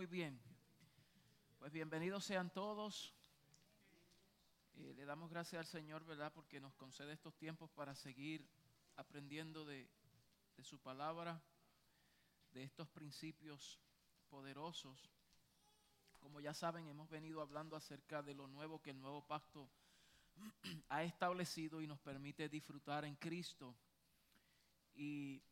Muy bien. Pues bienvenidos sean todos. Eh, le damos gracias al Señor, ¿verdad? Porque nos concede estos tiempos para seguir aprendiendo de, de su palabra, de estos principios poderosos. Como ya saben, hemos venido hablando acerca de lo nuevo que el nuevo pacto ha establecido y nos permite disfrutar en Cristo. Y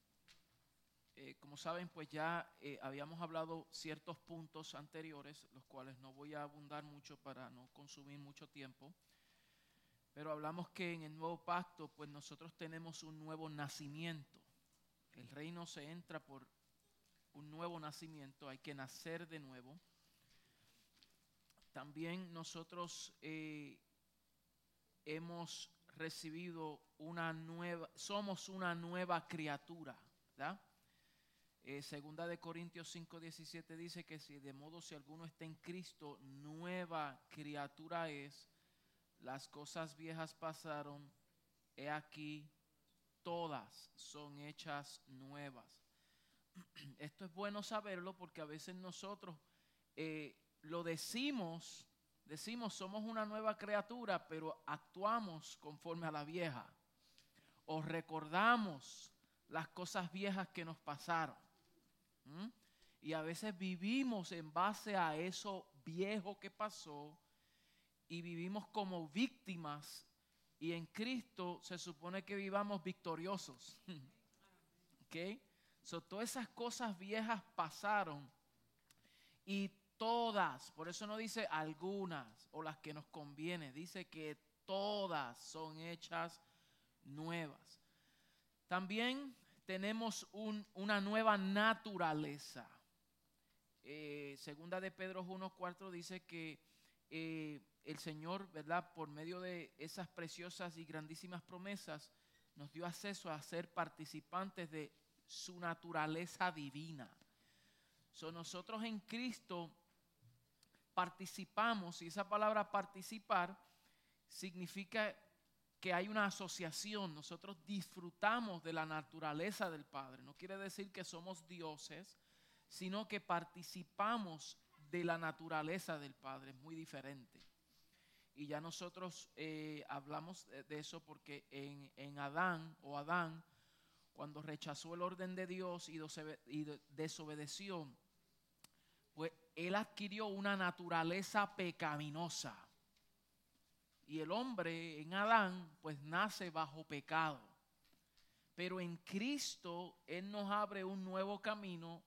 eh, como saben, pues ya eh, habíamos hablado ciertos puntos anteriores, los cuales no voy a abundar mucho para no consumir mucho tiempo. Pero hablamos que en el nuevo pacto, pues nosotros tenemos un nuevo nacimiento. El reino se entra por un nuevo nacimiento, hay que nacer de nuevo. También nosotros eh, hemos recibido una nueva, somos una nueva criatura, ¿verdad? Eh, segunda de Corintios 5:17 dice que si de modo si alguno está en Cristo, nueva criatura es, las cosas viejas pasaron, he aquí, todas son hechas nuevas. Esto es bueno saberlo porque a veces nosotros eh, lo decimos, decimos somos una nueva criatura, pero actuamos conforme a la vieja. O recordamos las cosas viejas que nos pasaron. ¿Mm? Y a veces vivimos en base a eso viejo que pasó y vivimos como víctimas y en Cristo se supone que vivamos victoriosos. ¿Ok? So, todas esas cosas viejas pasaron y todas, por eso no dice algunas o las que nos conviene, dice que todas son hechas nuevas. También tenemos una nueva naturaleza. Eh, segunda de Pedro 1.4 dice que eh, el Señor, ¿verdad? Por medio de esas preciosas y grandísimas promesas, nos dio acceso a ser participantes de su naturaleza divina. So, nosotros en Cristo participamos, y esa palabra participar significa que hay una asociación, nosotros disfrutamos de la naturaleza del Padre. No quiere decir que somos dioses, sino que participamos de la naturaleza del Padre, es muy diferente. Y ya nosotros eh, hablamos de eso porque en, en, Adán o Adán, cuando rechazó el orden de Dios y desobedeció, pues él adquirió una naturaleza pecaminosa. Y el hombre en Adán pues nace bajo pecado. Pero en Cristo Él nos abre un nuevo camino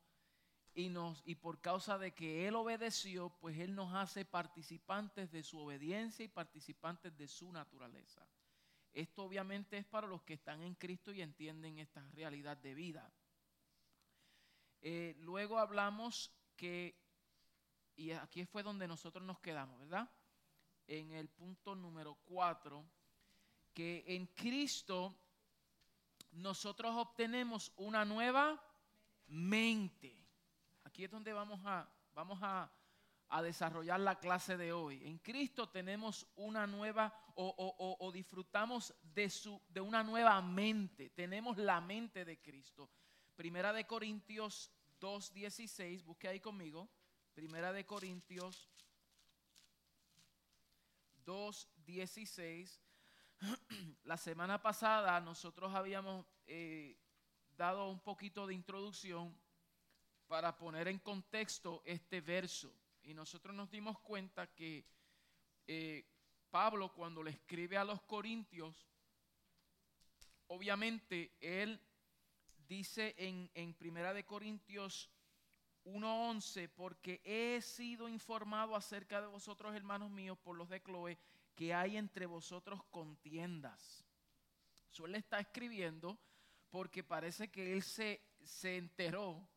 y, nos, y por causa de que Él obedeció, pues Él nos hace participantes de su obediencia y participantes de su naturaleza. Esto obviamente es para los que están en Cristo y entienden esta realidad de vida. Eh, luego hablamos que, y aquí fue donde nosotros nos quedamos, ¿verdad? En el punto número 4, que en Cristo nosotros obtenemos una nueva mente. Aquí es donde vamos a, vamos a, a desarrollar la clase de hoy. En Cristo tenemos una nueva o, o, o, disfrutamos de, su, de una nueva mente. Tenemos la mente de Cristo. Primera de Corintios 2.16, busque ahí conmigo. Primera de Corintios 2.16. La semana pasada nosotros habíamos eh, dado un poquito de introducción para poner en contexto este verso. Y nosotros nos dimos cuenta que eh, Pablo cuando le escribe a los corintios, obviamente él dice en, en Primera de Corintios 1.11, porque he sido informado acerca de vosotros, hermanos míos, por los de Chloe, que hay entre vosotros contiendas. Suele estar escribiendo porque parece que él se, se enteró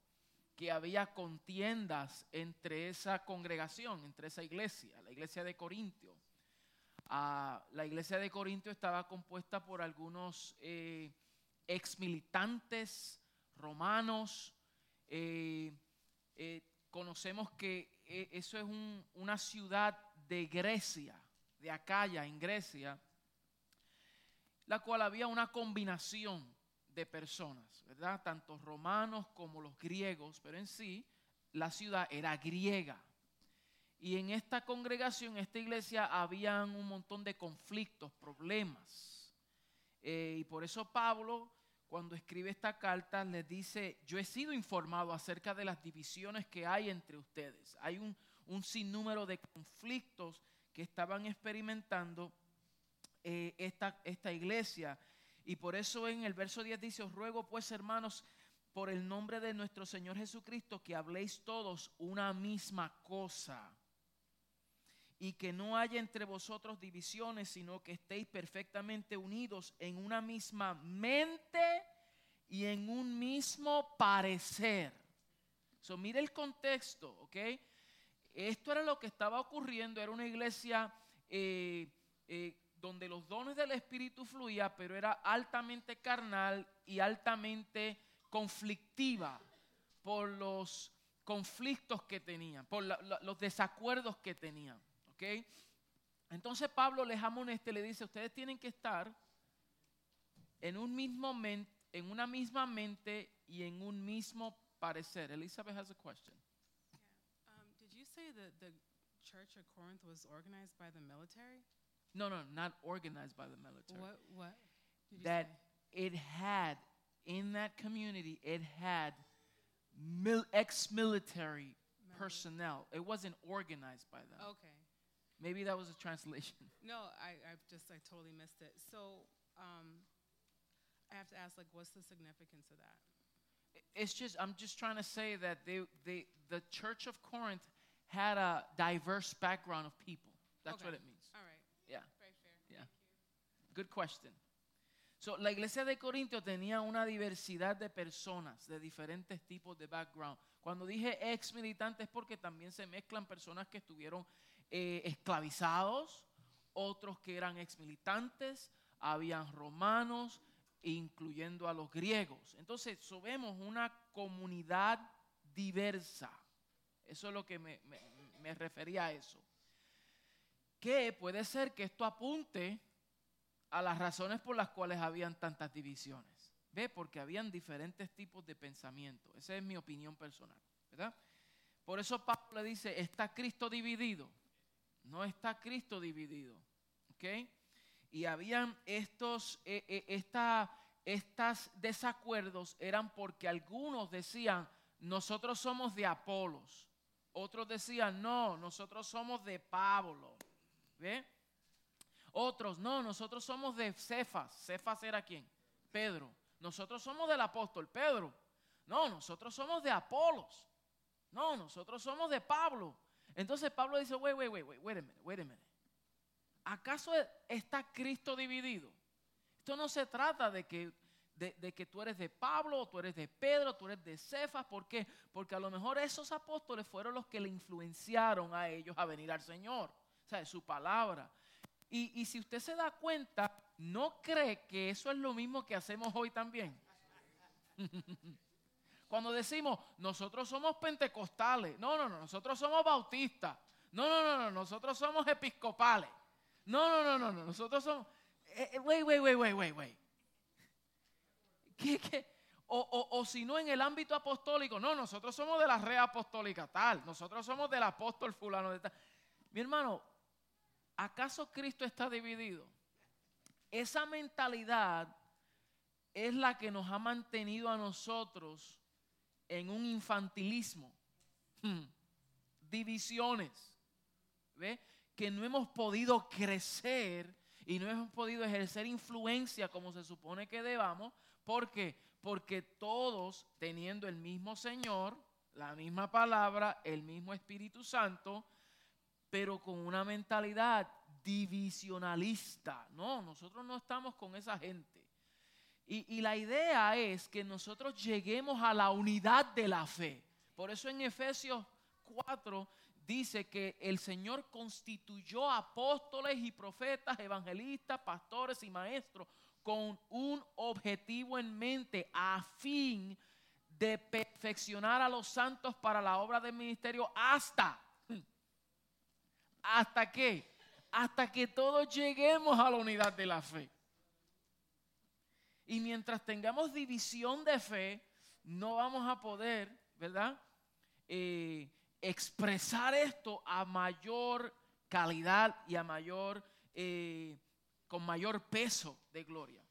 que había contiendas entre esa congregación, entre esa iglesia, la iglesia de Corintio. Ah, la iglesia de Corintio estaba compuesta por algunos eh, ex militantes romanos, eh, eh, conocemos que eh, eso es una ciudad de Grecia, de Acaya, en Grecia, la cual había una combinación de personas, ¿verdad? Tanto romanos como los griegos, pero en sí la ciudad era griega. Y en esta congregación, en esta iglesia, habían un montón de conflictos, problemas. Eh, y por eso Pablo, cuando escribe esta carta, les dice, yo he sido informado acerca de las divisiones que hay entre ustedes. Hay un, sinnúmero de conflictos que estaban experimentando eh, esta, esta iglesia. Y por eso en el verso 10 dice, os ruego pues hermanos, por el nombre de nuestro Señor Jesucristo, que habléis todos una misma cosa. Y que no haya entre vosotros divisiones, sino que estéis perfectamente unidos en una misma mente y en un mismo parecer. So, mire el contexto, ¿ok? Esto era lo que estaba ocurriendo, era una iglesia eh, eh, donde los dones del Espíritu fluían, pero era altamente carnal y altamente conflictiva por los conflictos que tenían, por los desacuerdos que tenían. ¿Ok? Entonces Pablo les amoneste, le dice, ustedes tienen que estar en, un mismo en una misma mente y en un mismo parecer. Elizabeth has a question. Um, did you say that the church of Corinth was organized by the military? No, no, not organized by the military. What? What? that say? it had in that community, it had mil- ex-military personnel. It wasn't organized by them. Okay. Maybe that was a translation. No, I, I just I totally missed it. So um, I have to ask, like, what's the significance of that? It's just I'm just trying to say that they, they the Church of Corinth had a diverse background of people. That's okay. what it means. All right. Yeah. Very fair. Yeah. Good question. So, la iglesia de Corinto tenía una diversidad de personas de diferentes tipos de background. Cuando dije ex militantes, porque también se mezclan personas que estuvieron eh, esclavizados, otros que eran ex militantes, habían romanos, incluyendo a los griegos. Entonces, so vemos una comunidad diversa. Eso es lo que me, refería a eso. Que puede ser que esto apunte a las razones por las cuales habían tantas divisiones. Porque habían diferentes tipos de pensamiento. Esa es mi opinión personal. ¿Verdad? Por eso Pablo le dice, ¿está Cristo dividido? No está Cristo dividido. ¿Ok? Y habían estos, eh, eh, estas desacuerdos eran porque algunos decían, nosotros somos de Apolos, otros decían, no, nosotros somos de Pablo. ¿Ve? Otros, no, nosotros somos de Cefas. Cefas era quién? Pedro. Nosotros somos del apóstol Pedro. No, nosotros somos de Apolos. No, nosotros somos de Pablo. Entonces Pablo dice, wait, wait, wait, wait, wait a minute, wait a minute. ¿Acaso está Cristo dividido? Esto no se trata de que de, que tú eres de Pablo, o tú eres de Pedro, tú eres de Cefas. ¿Por qué? Porque a lo mejor esos apóstoles fueron los que le influenciaron a ellos a venir al Señor. O sea, su palabra. Y, y si usted se da cuenta, ¿no cree que eso es lo mismo que hacemos hoy también? Cuando decimos, nosotros somos pentecostales. No, no, no, nosotros somos bautistas. No, no, no, no, nosotros somos episcopales. No, no, no, no, no, nosotros somos... Eh, eh, wait, wait, wait, wait, wait, wait. O, si no en el ámbito apostólico, no, nosotros somos de la red apostólica tal, nosotros somos del apóstol fulano de tal. Mi hermano, ¿acaso Cristo está dividido? Esa mentalidad es la que nos ha mantenido a nosotros en un infantilismo, hmm. divisiones, ¿ve? que no hemos podido crecer y no hemos podido ejercer influencia como se supone que debamos ¿Por? Porque todos teniendo el mismo Señor, la misma palabra, el mismo Espíritu Santo, pero con una mentalidad divisionalista. No, nosotros no estamos con esa gente. Y, la idea es que nosotros lleguemos a la unidad de la fe. Por eso en Efesios 4 dice que el Señor constituyó apóstoles y profetas, evangelistas, pastores y maestros con un objetivo en mente a fin de perfeccionar a los santos para la obra del ministerio hasta, hasta hasta que todos lleguemos a la unidad de la fe. Y mientras tengamos división de fe, no vamos a poder, ¿verdad? eh, expresar esto a mayor calidad y a mayor, eh, con mayor peso de gloria.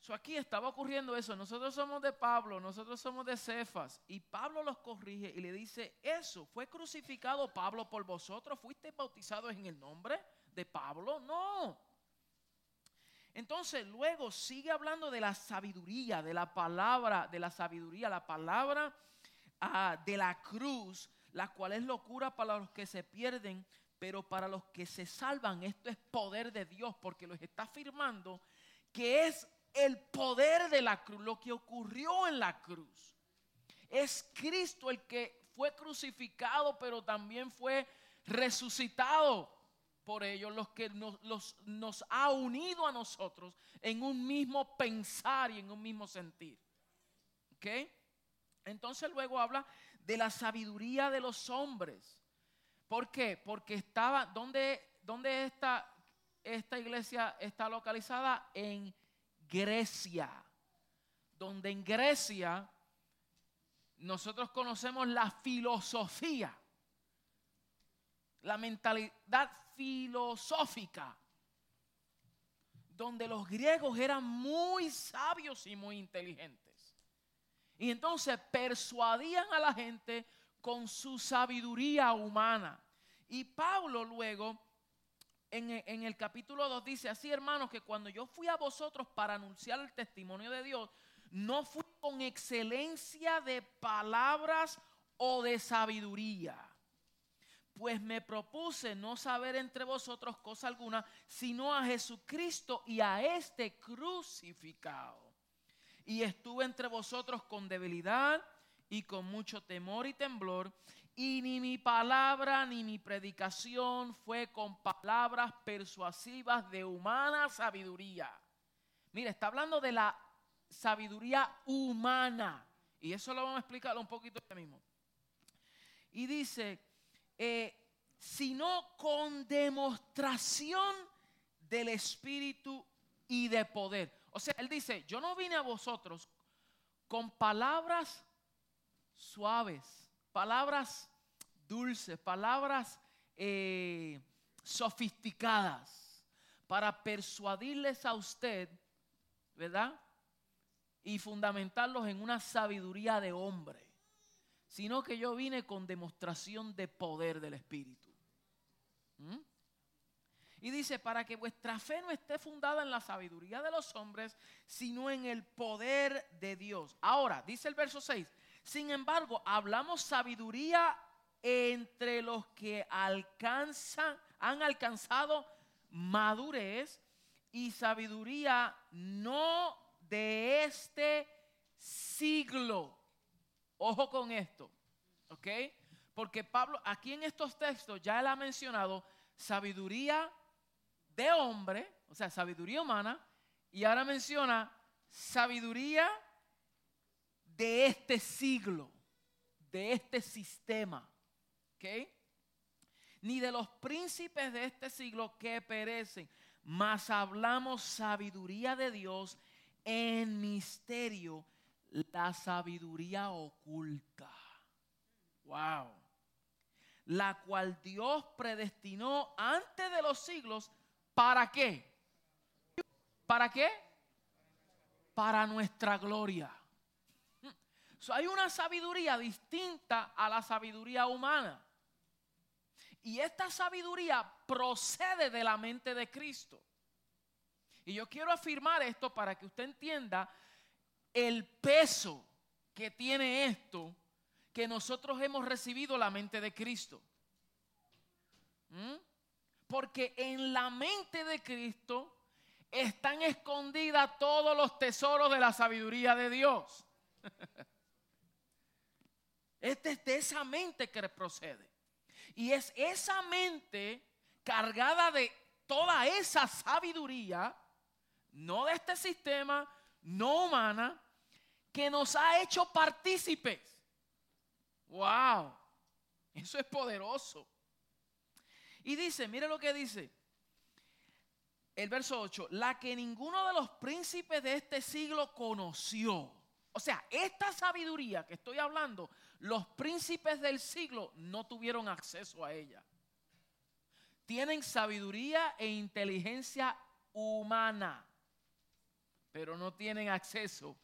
So aquí estaba ocurriendo eso. Nosotros somos de Pablo, nosotros somos de Cefas. Y Pablo los corrige y le dice, eso, ¿fue crucificado Pablo por vosotros? ¿Fuiste bautizados en el nombre de Pablo? No. Entonces luego sigue hablando de la sabiduría, de la palabra, de la sabiduría, la palabra ah, de la cruz, la cual es locura para los que se pierden, pero para los que se salvan esto es poder de Dios, porque los está afirmando que es el poder de la cruz, lo que ocurrió en la cruz. Es Cristo el que fue crucificado, pero también fue resucitado por ellos, los que nos, nos ha unido a nosotros en un mismo pensar y en un mismo sentir. ¿Ok? Entonces luego habla de la sabiduría de los hombres. ¿Por qué? Porque estaba, ¿dónde, dónde está esta iglesia está localizada? En Grecia. Donde en Grecia nosotros conocemos la filosofía, la mentalidad filosófica, donde los griegos eran muy sabios y muy inteligentes. Y entonces persuadían a la gente con su sabiduría humana. Y Pablo luego en, en, el capítulo 2 dice así, hermanos, que cuando yo fui a vosotros para anunciar el testimonio de Dios, no fui con excelencia de palabras o de sabiduría pues me propuse no saber entre vosotros cosa alguna, sino a Jesucristo y a este crucificado. Y estuve entre vosotros con debilidad y con mucho temor y temblor, y ni mi palabra ni mi predicación fue con palabras persuasivas de humana sabiduría. Mira, está hablando de la sabiduría humana. Y eso lo vamos a explicar un poquito ya mismo. Y dice, eh, sino con demostración del Espíritu y de poder. O sea, él dice, yo no vine a vosotros con palabras suaves, palabras dulces, palabras eh, sofisticadas, para persuadirles a usted, ¿verdad? Y fundamentarlos en una sabiduría de hombre sino que yo vine con demostración de poder del Espíritu. ¿Mm? Y dice, para que vuestra fe no esté fundada en la sabiduría de los hombres, sino en el poder de Dios. Ahora, dice el verso 6, sin embargo, hablamos sabiduría entre los que alcanzan, han alcanzado madurez y sabiduría no de este siglo Ojo con esto, ¿ok? Porque Pablo, aquí en estos textos ya él ha mencionado sabiduría de hombre, o sea, sabiduría humana, y ahora menciona sabiduría de este siglo, de este sistema, ¿ok? Ni de los príncipes de este siglo que perecen, mas hablamos sabiduría de Dios en misterio la sabiduría oculta. Wow. La cual Dios predestinó antes de los siglos. ¿Para qué? ¿Para qué? Para nuestra gloria. hay una sabiduría distinta a la sabiduría humana. Y esta sabiduría procede de la mente de Cristo. Y yo quiero afirmar esto para que usted entienda el peso que tiene esto que nosotros hemos recibido la mente de Cristo. ¿Mm? Porque en la mente de Cristo están escondidas todos los tesoros de la sabiduría de Dios. es de esa mente que procede. Y es esa mente cargada de toda esa sabiduría, no de este sistema, no humana, que nos ha hecho partícipes. ¡Wow! Eso es poderoso. Y dice, mire lo que dice. El verso 8, la que ninguno de los príncipes de este siglo conoció. O sea, esta sabiduría que estoy hablando Los príncipes del siglo no tuvieron acceso a ella. Tienen sabiduría e inteligencia humana, pero no tienen acceso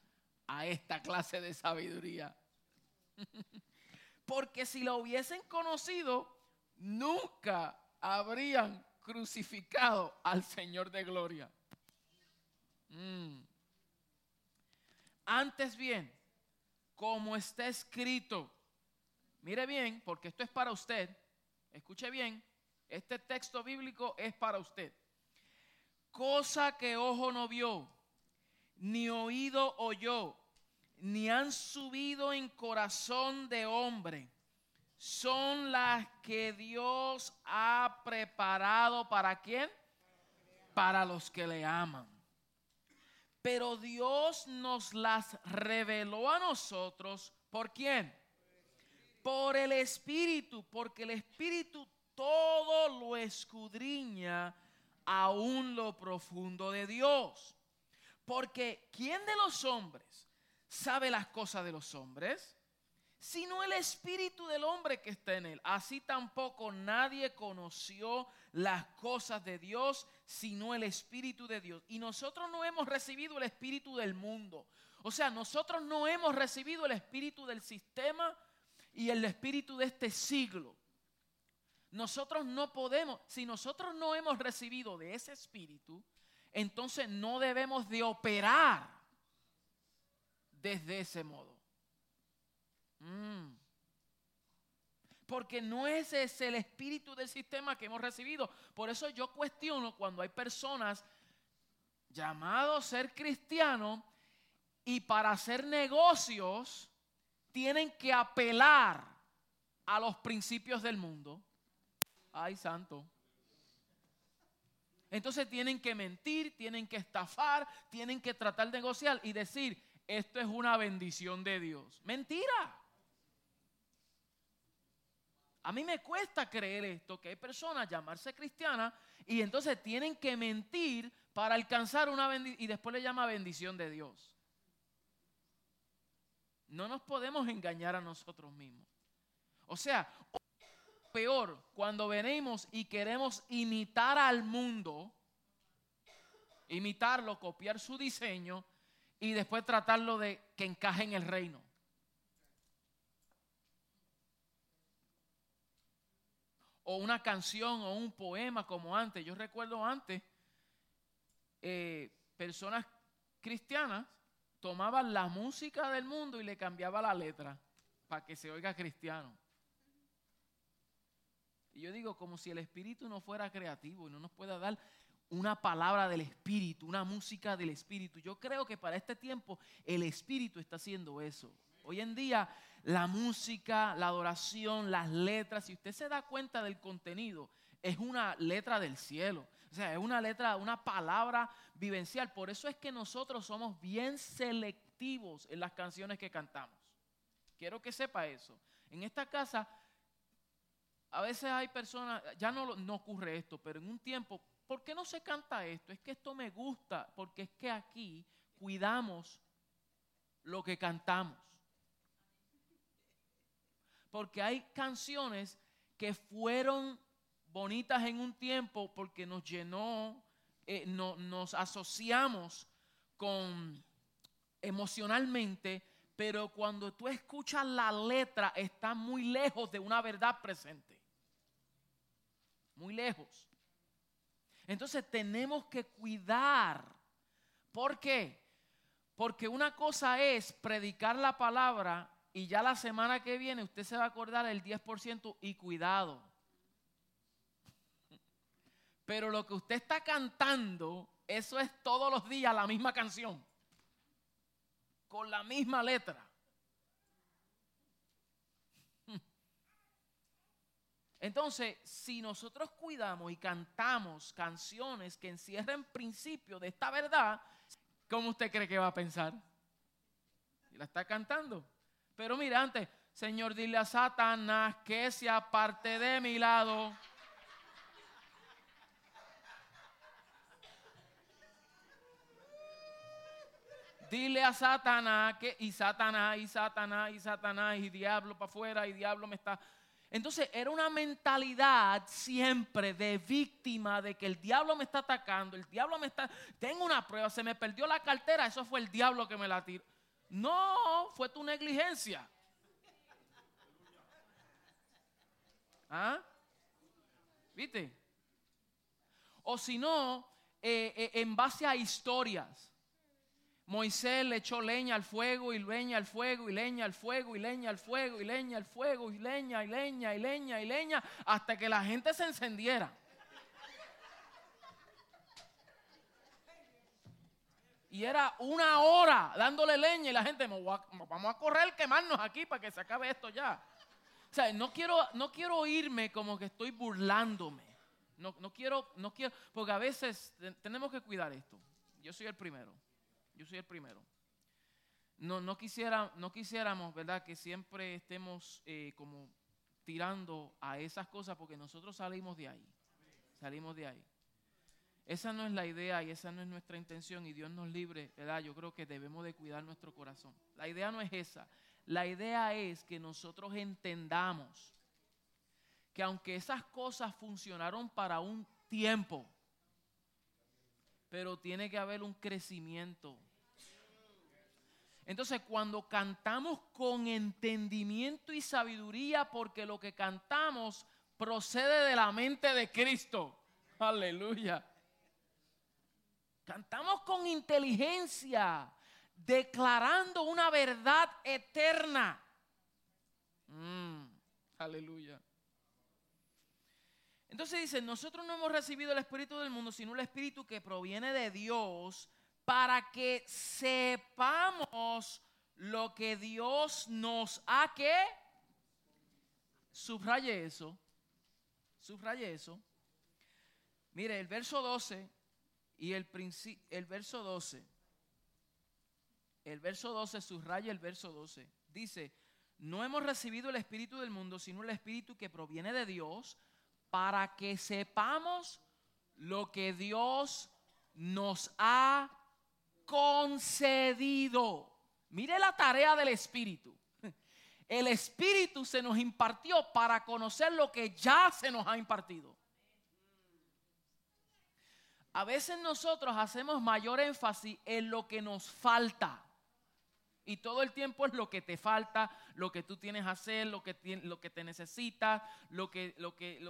a esta clase de sabiduría. Porque si la hubiesen conocido, nunca habrían crucificado al Señor de gloria. Mm. Antes bien, como está escrito, mire bien, porque esto es para usted, escuche bien, este texto bíblico es para usted. Cosa que ojo no vio, ni oído oyó, ni han subido en corazón de hombre, son las que Dios ha preparado para quién? Para los que le aman. Pero Dios nos las reveló a nosotros. ¿Por quién? Por el Espíritu, porque el Espíritu todo lo escudriña aún lo profundo de Dios. Porque ¿quién de los hombres sabe las cosas de los hombres? Sino el espíritu del hombre que está en él. Así tampoco nadie conoció las cosas de Dios, sino el espíritu de Dios. Y nosotros no hemos recibido el espíritu del mundo. O sea, nosotros no hemos recibido el espíritu del sistema y el espíritu de este siglo. Nosotros no podemos, si nosotros no hemos recibido de ese espíritu, entonces no debemos de operar desde ese modo. Mm. Porque no ese es el espíritu del sistema que hemos recibido. Por eso yo cuestiono cuando hay personas llamados a ser cristianos y para hacer negocios tienen que apelar a los principios del mundo. Ay, santo. Entonces tienen que mentir, tienen que estafar, tienen que tratar de negociar y decir, esto es una bendición de Dios. Mentira. A mí me cuesta creer esto, que hay personas llamarse cristianas y entonces tienen que mentir para alcanzar una bendición y después le llama bendición de Dios. No nos podemos engañar a nosotros mismos. O sea, peor cuando venimos y queremos imitar al mundo, imitarlo, copiar su diseño y después tratarlo de que encaje en el reino. O una canción o un poema como antes. Yo recuerdo antes, eh, personas cristianas tomaban la música del mundo y le cambiaba la letra para que se oiga cristiano. Y yo digo, como si el Espíritu no fuera creativo y no nos pueda dar una palabra del Espíritu, una música del Espíritu. Yo creo que para este tiempo el Espíritu está haciendo eso. Hoy en día la música, la adoración, las letras, si usted se da cuenta del contenido, es una letra del cielo. O sea, es una letra, una palabra vivencial. Por eso es que nosotros somos bien selectivos en las canciones que cantamos. Quiero que sepa eso. En esta casa a veces hay personas, ya no, no ocurre esto, pero en un tiempo, ¿por qué no se canta esto? Es que esto me gusta, porque es que aquí cuidamos lo que cantamos. Porque hay canciones que fueron bonitas en un tiempo porque nos llenó, eh, no, nos asociamos con emocionalmente, pero cuando tú escuchas la letra está muy lejos de una verdad presente muy lejos. Entonces tenemos que cuidar. ¿Por qué? Porque una cosa es predicar la palabra y ya la semana que viene usted se va a acordar el 10% y cuidado. Pero lo que usted está cantando, eso es todos los días la misma canción, con la misma letra. Entonces, si nosotros cuidamos y cantamos canciones que encierren principio de esta verdad, ¿cómo usted cree que va a pensar? Y la está cantando. Pero mira, antes, Señor, dile a Satanás que se aparte de mi lado. Dile a Satanás que y Satanás y Satanás y Satanás y diablo para afuera y diablo me está. Entonces era una mentalidad siempre de víctima de que el diablo me está atacando, el diablo me está, tengo una prueba, se me perdió la cartera, eso fue el diablo que me la tiró. No, fue tu negligencia. ¿Ah? ¿Viste? O si no, eh, eh, en base a historias. Moisés le echó leña al fuego y leña al fuego y leña al fuego y leña al fuego y leña al fuego y leña y leña y leña y leña hasta que la gente se encendiera. Y era una hora dándole leña y la gente, vamos a correr, quemarnos aquí para que se acabe esto ya. O sea, no quiero, no quiero irme como que estoy burlándome. No, no quiero, no quiero, porque a veces tenemos que cuidar esto. Yo soy el primero. Yo soy el primero. No, no, quisiera, no quisiéramos, ¿verdad?, que siempre estemos eh, como tirando a esas cosas porque nosotros salimos de ahí. Salimos de ahí. Esa no es la idea y esa no es nuestra intención y Dios nos libre, ¿verdad? Yo creo que debemos de cuidar nuestro corazón. La idea no es esa. La idea es que nosotros entendamos que aunque esas cosas funcionaron para un tiempo, pero tiene que haber un crecimiento entonces, cuando cantamos con entendimiento y sabiduría, porque lo que cantamos procede de la mente de Cristo. Aleluya. Cantamos con inteligencia, declarando una verdad eterna. Mm, aleluya. Entonces dice, nosotros no hemos recibido el Espíritu del mundo, sino el Espíritu que proviene de Dios para que sepamos lo que Dios nos ha que subraye eso, subraye eso. Mire, el verso 12 y el, el verso 12, el verso 12 subraya el verso 12. Dice, no hemos recibido el Espíritu del mundo, sino el Espíritu que proviene de Dios, para que sepamos lo que Dios nos ha concedido. Mire la tarea del Espíritu. El Espíritu se nos impartió para conocer lo que ya se nos ha impartido. A veces nosotros hacemos mayor énfasis en lo que nos falta. Y todo el tiempo es lo que te falta, lo que tú tienes que hacer, lo que, lo que te necesitas, lo que, lo que,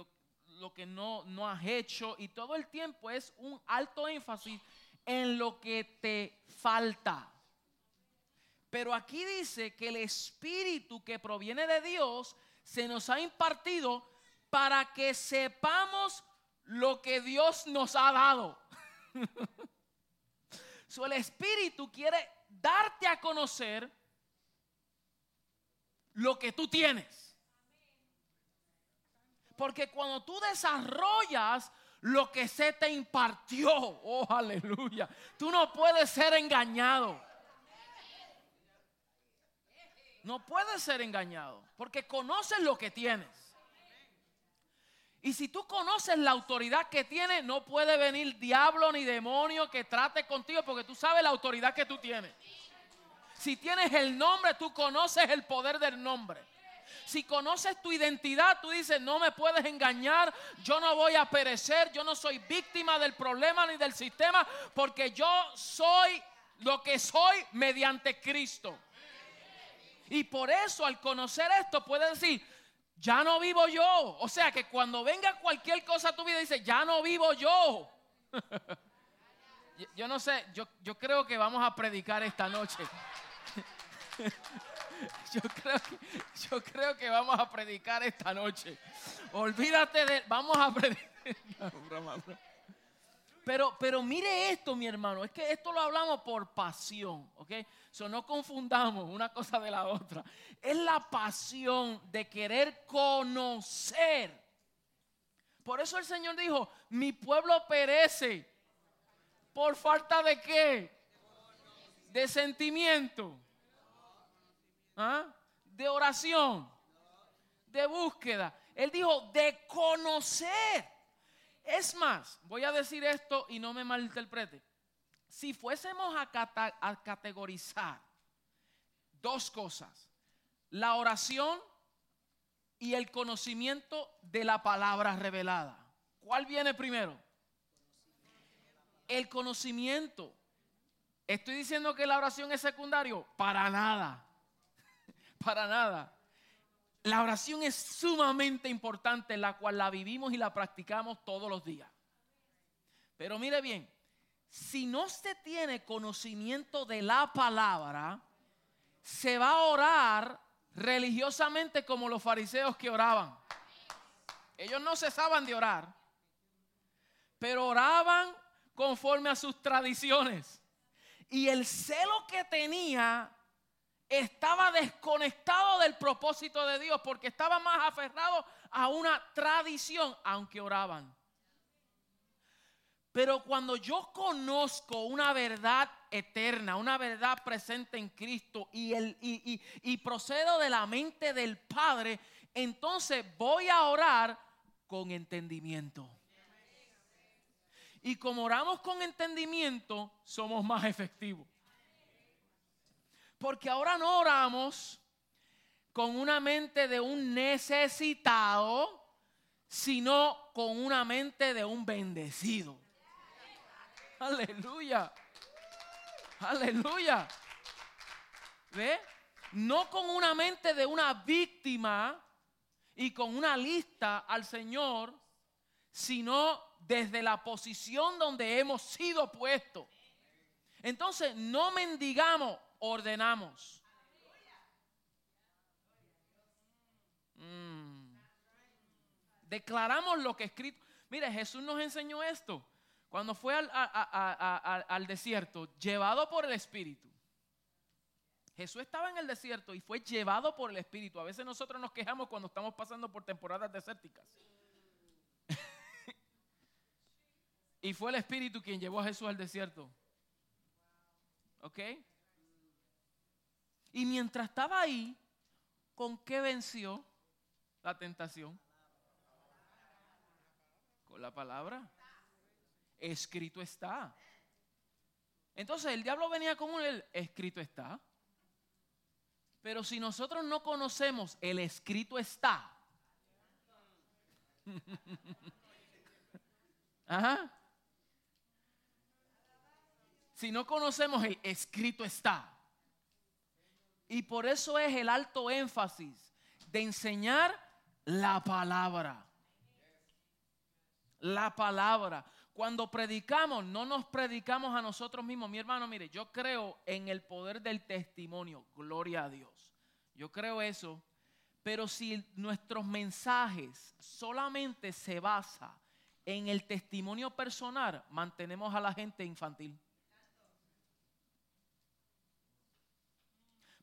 lo que no, no has hecho. Y todo el tiempo es un alto énfasis en lo que te falta. Pero aquí dice que el Espíritu que proviene de Dios se nos ha impartido para que sepamos lo que Dios nos ha dado. so, el Espíritu quiere darte a conocer lo que tú tienes. Porque cuando tú desarrollas lo que se te impartió. Oh, aleluya. Tú no puedes ser engañado. No puedes ser engañado porque conoces lo que tienes. Y si tú conoces la autoridad que tienes, no puede venir diablo ni demonio que trate contigo porque tú sabes la autoridad que tú tienes. Si tienes el nombre, tú conoces el poder del nombre. Si conoces tu identidad, tú dices, no me puedes engañar, yo no voy a perecer, yo no soy víctima del problema ni del sistema, porque yo soy lo que soy mediante Cristo. Y por eso al conocer esto puedes decir, ya no vivo yo. O sea que cuando venga cualquier cosa a tu vida, dice, ya no vivo yo. yo no sé, yo, yo creo que vamos a predicar esta noche. yo creo, que, yo creo que vamos a predicar esta noche. Olvídate de, vamos a predicar. Pero, pero mire esto, mi hermano, es que esto lo hablamos por pasión, ¿ok? So, no confundamos una cosa de la otra. Es la pasión de querer conocer. Por eso el Señor dijo, mi pueblo perece. ¿Por falta de qué? De sentimiento. ¿Ah? de oración, de búsqueda. Él dijo, de conocer. Es más, voy a decir esto y no me malinterprete. si fuésemos a, a categorizar dos cosas, la oración y el conocimiento de la palabra revelada, ¿cuál viene primero? El conocimiento. ¿Estoy diciendo que la oración es secundario? Para nada. Para nada. La oración es sumamente importante, la cual la vivimos y la practicamos todos los días. Pero mire bien, si no se tiene conocimiento de la palabra, se va a orar religiosamente como los fariseos que oraban. Ellos no cesaban de orar, pero oraban conforme a sus tradiciones. Y el celo que tenía estaba desconectado del propósito de Dios porque estaba más aferrado a una tradición, aunque oraban. Pero cuando yo conozco una verdad eterna, una verdad presente en Cristo y, el, y, y- y procedo de la mente del Padre, entonces voy a orar con entendimiento. Y como oramos con entendimiento, somos más efectivos. Porque ahora no oramos con una mente de un necesitado, sino con una mente de un bendecido. Aleluya. Aleluya. ¿Ve? No con una mente de una víctima y con una lista al Señor, sino desde la posición donde hemos sido puestos. Entonces, no mendigamos, ordenamos. Mm. Declaramos lo que escrito. Mire, Jesús nos enseñó esto cuando fue al, al desierto, llevado por el Espíritu. Jesús estaba en el desierto y fue llevado por el Espíritu. A veces nosotros nos quejamos cuando estamos pasando por temporadas desérticas. y fue el Espíritu quien llevó a Jesús al desierto. ¿Ok? Y mientras estaba ahí, ¿con qué venció la tentación? Con la palabra. Escrito está. Entonces el diablo venía con el escrito está. Pero si nosotros no conocemos el escrito está. Ajá. Si no conocemos el escrito está. Y por eso es el alto énfasis de enseñar la palabra. La palabra. Cuando predicamos, no nos predicamos a nosotros mismos. Mi hermano, mire, yo creo en el poder del testimonio. Gloria a Dios. Yo creo eso. Pero si nuestros mensajes solamente se basa en el testimonio personal, mantenemos a la gente infantil.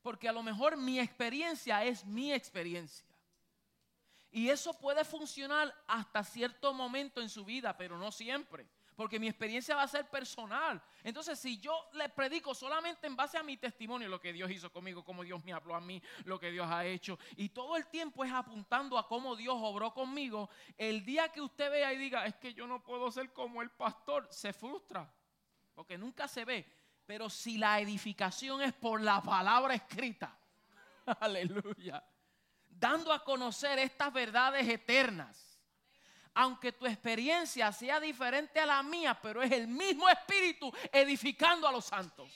Porque a lo mejor mi experiencia es mi experiencia. Y eso puede funcionar hasta cierto momento en su vida, pero no siempre. Porque mi experiencia va a ser personal. Entonces, si yo le predico solamente en base a mi testimonio, lo que Dios hizo conmigo, cómo Dios me habló a mí, lo que Dios ha hecho, y todo el tiempo es apuntando a cómo Dios obró conmigo, el día que usted vea y diga, es que yo no puedo ser como el pastor, se frustra. Porque nunca se ve. Pero si la edificación es por la palabra escrita, aleluya, dando a conocer estas verdades eternas, aunque tu experiencia sea diferente a la mía, pero es el mismo espíritu edificando a los santos.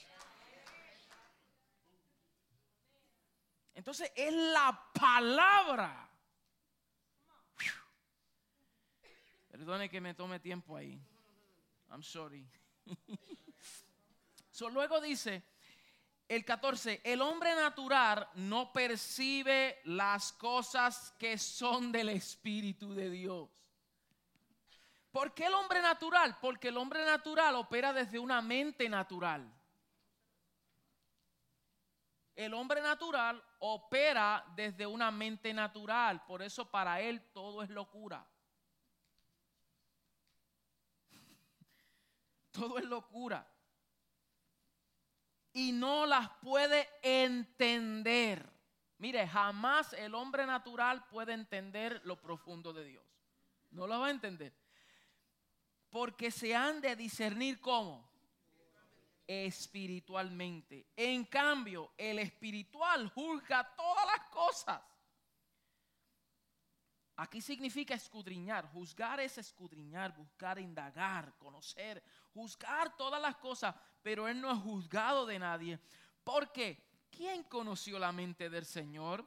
Entonces es la palabra. Perdone que me tome tiempo ahí. I'm sorry. So, luego dice el 14, el hombre natural no percibe las cosas que son del Espíritu de Dios. ¿Por qué el hombre natural? Porque el hombre natural opera desde una mente natural. El hombre natural opera desde una mente natural, por eso para él todo es locura. Todo es locura y no las puede entender. Mire, jamás el hombre natural puede entender lo profundo de Dios. No lo va a entender. Porque se han de discernir cómo. espiritualmente. En cambio, el espiritual juzga todas las cosas. Aquí significa escudriñar. Juzgar es escudriñar, buscar, indagar, conocer, juzgar todas las cosas. Pero Él no es juzgado de nadie. Porque, ¿quién conoció la mente del Señor?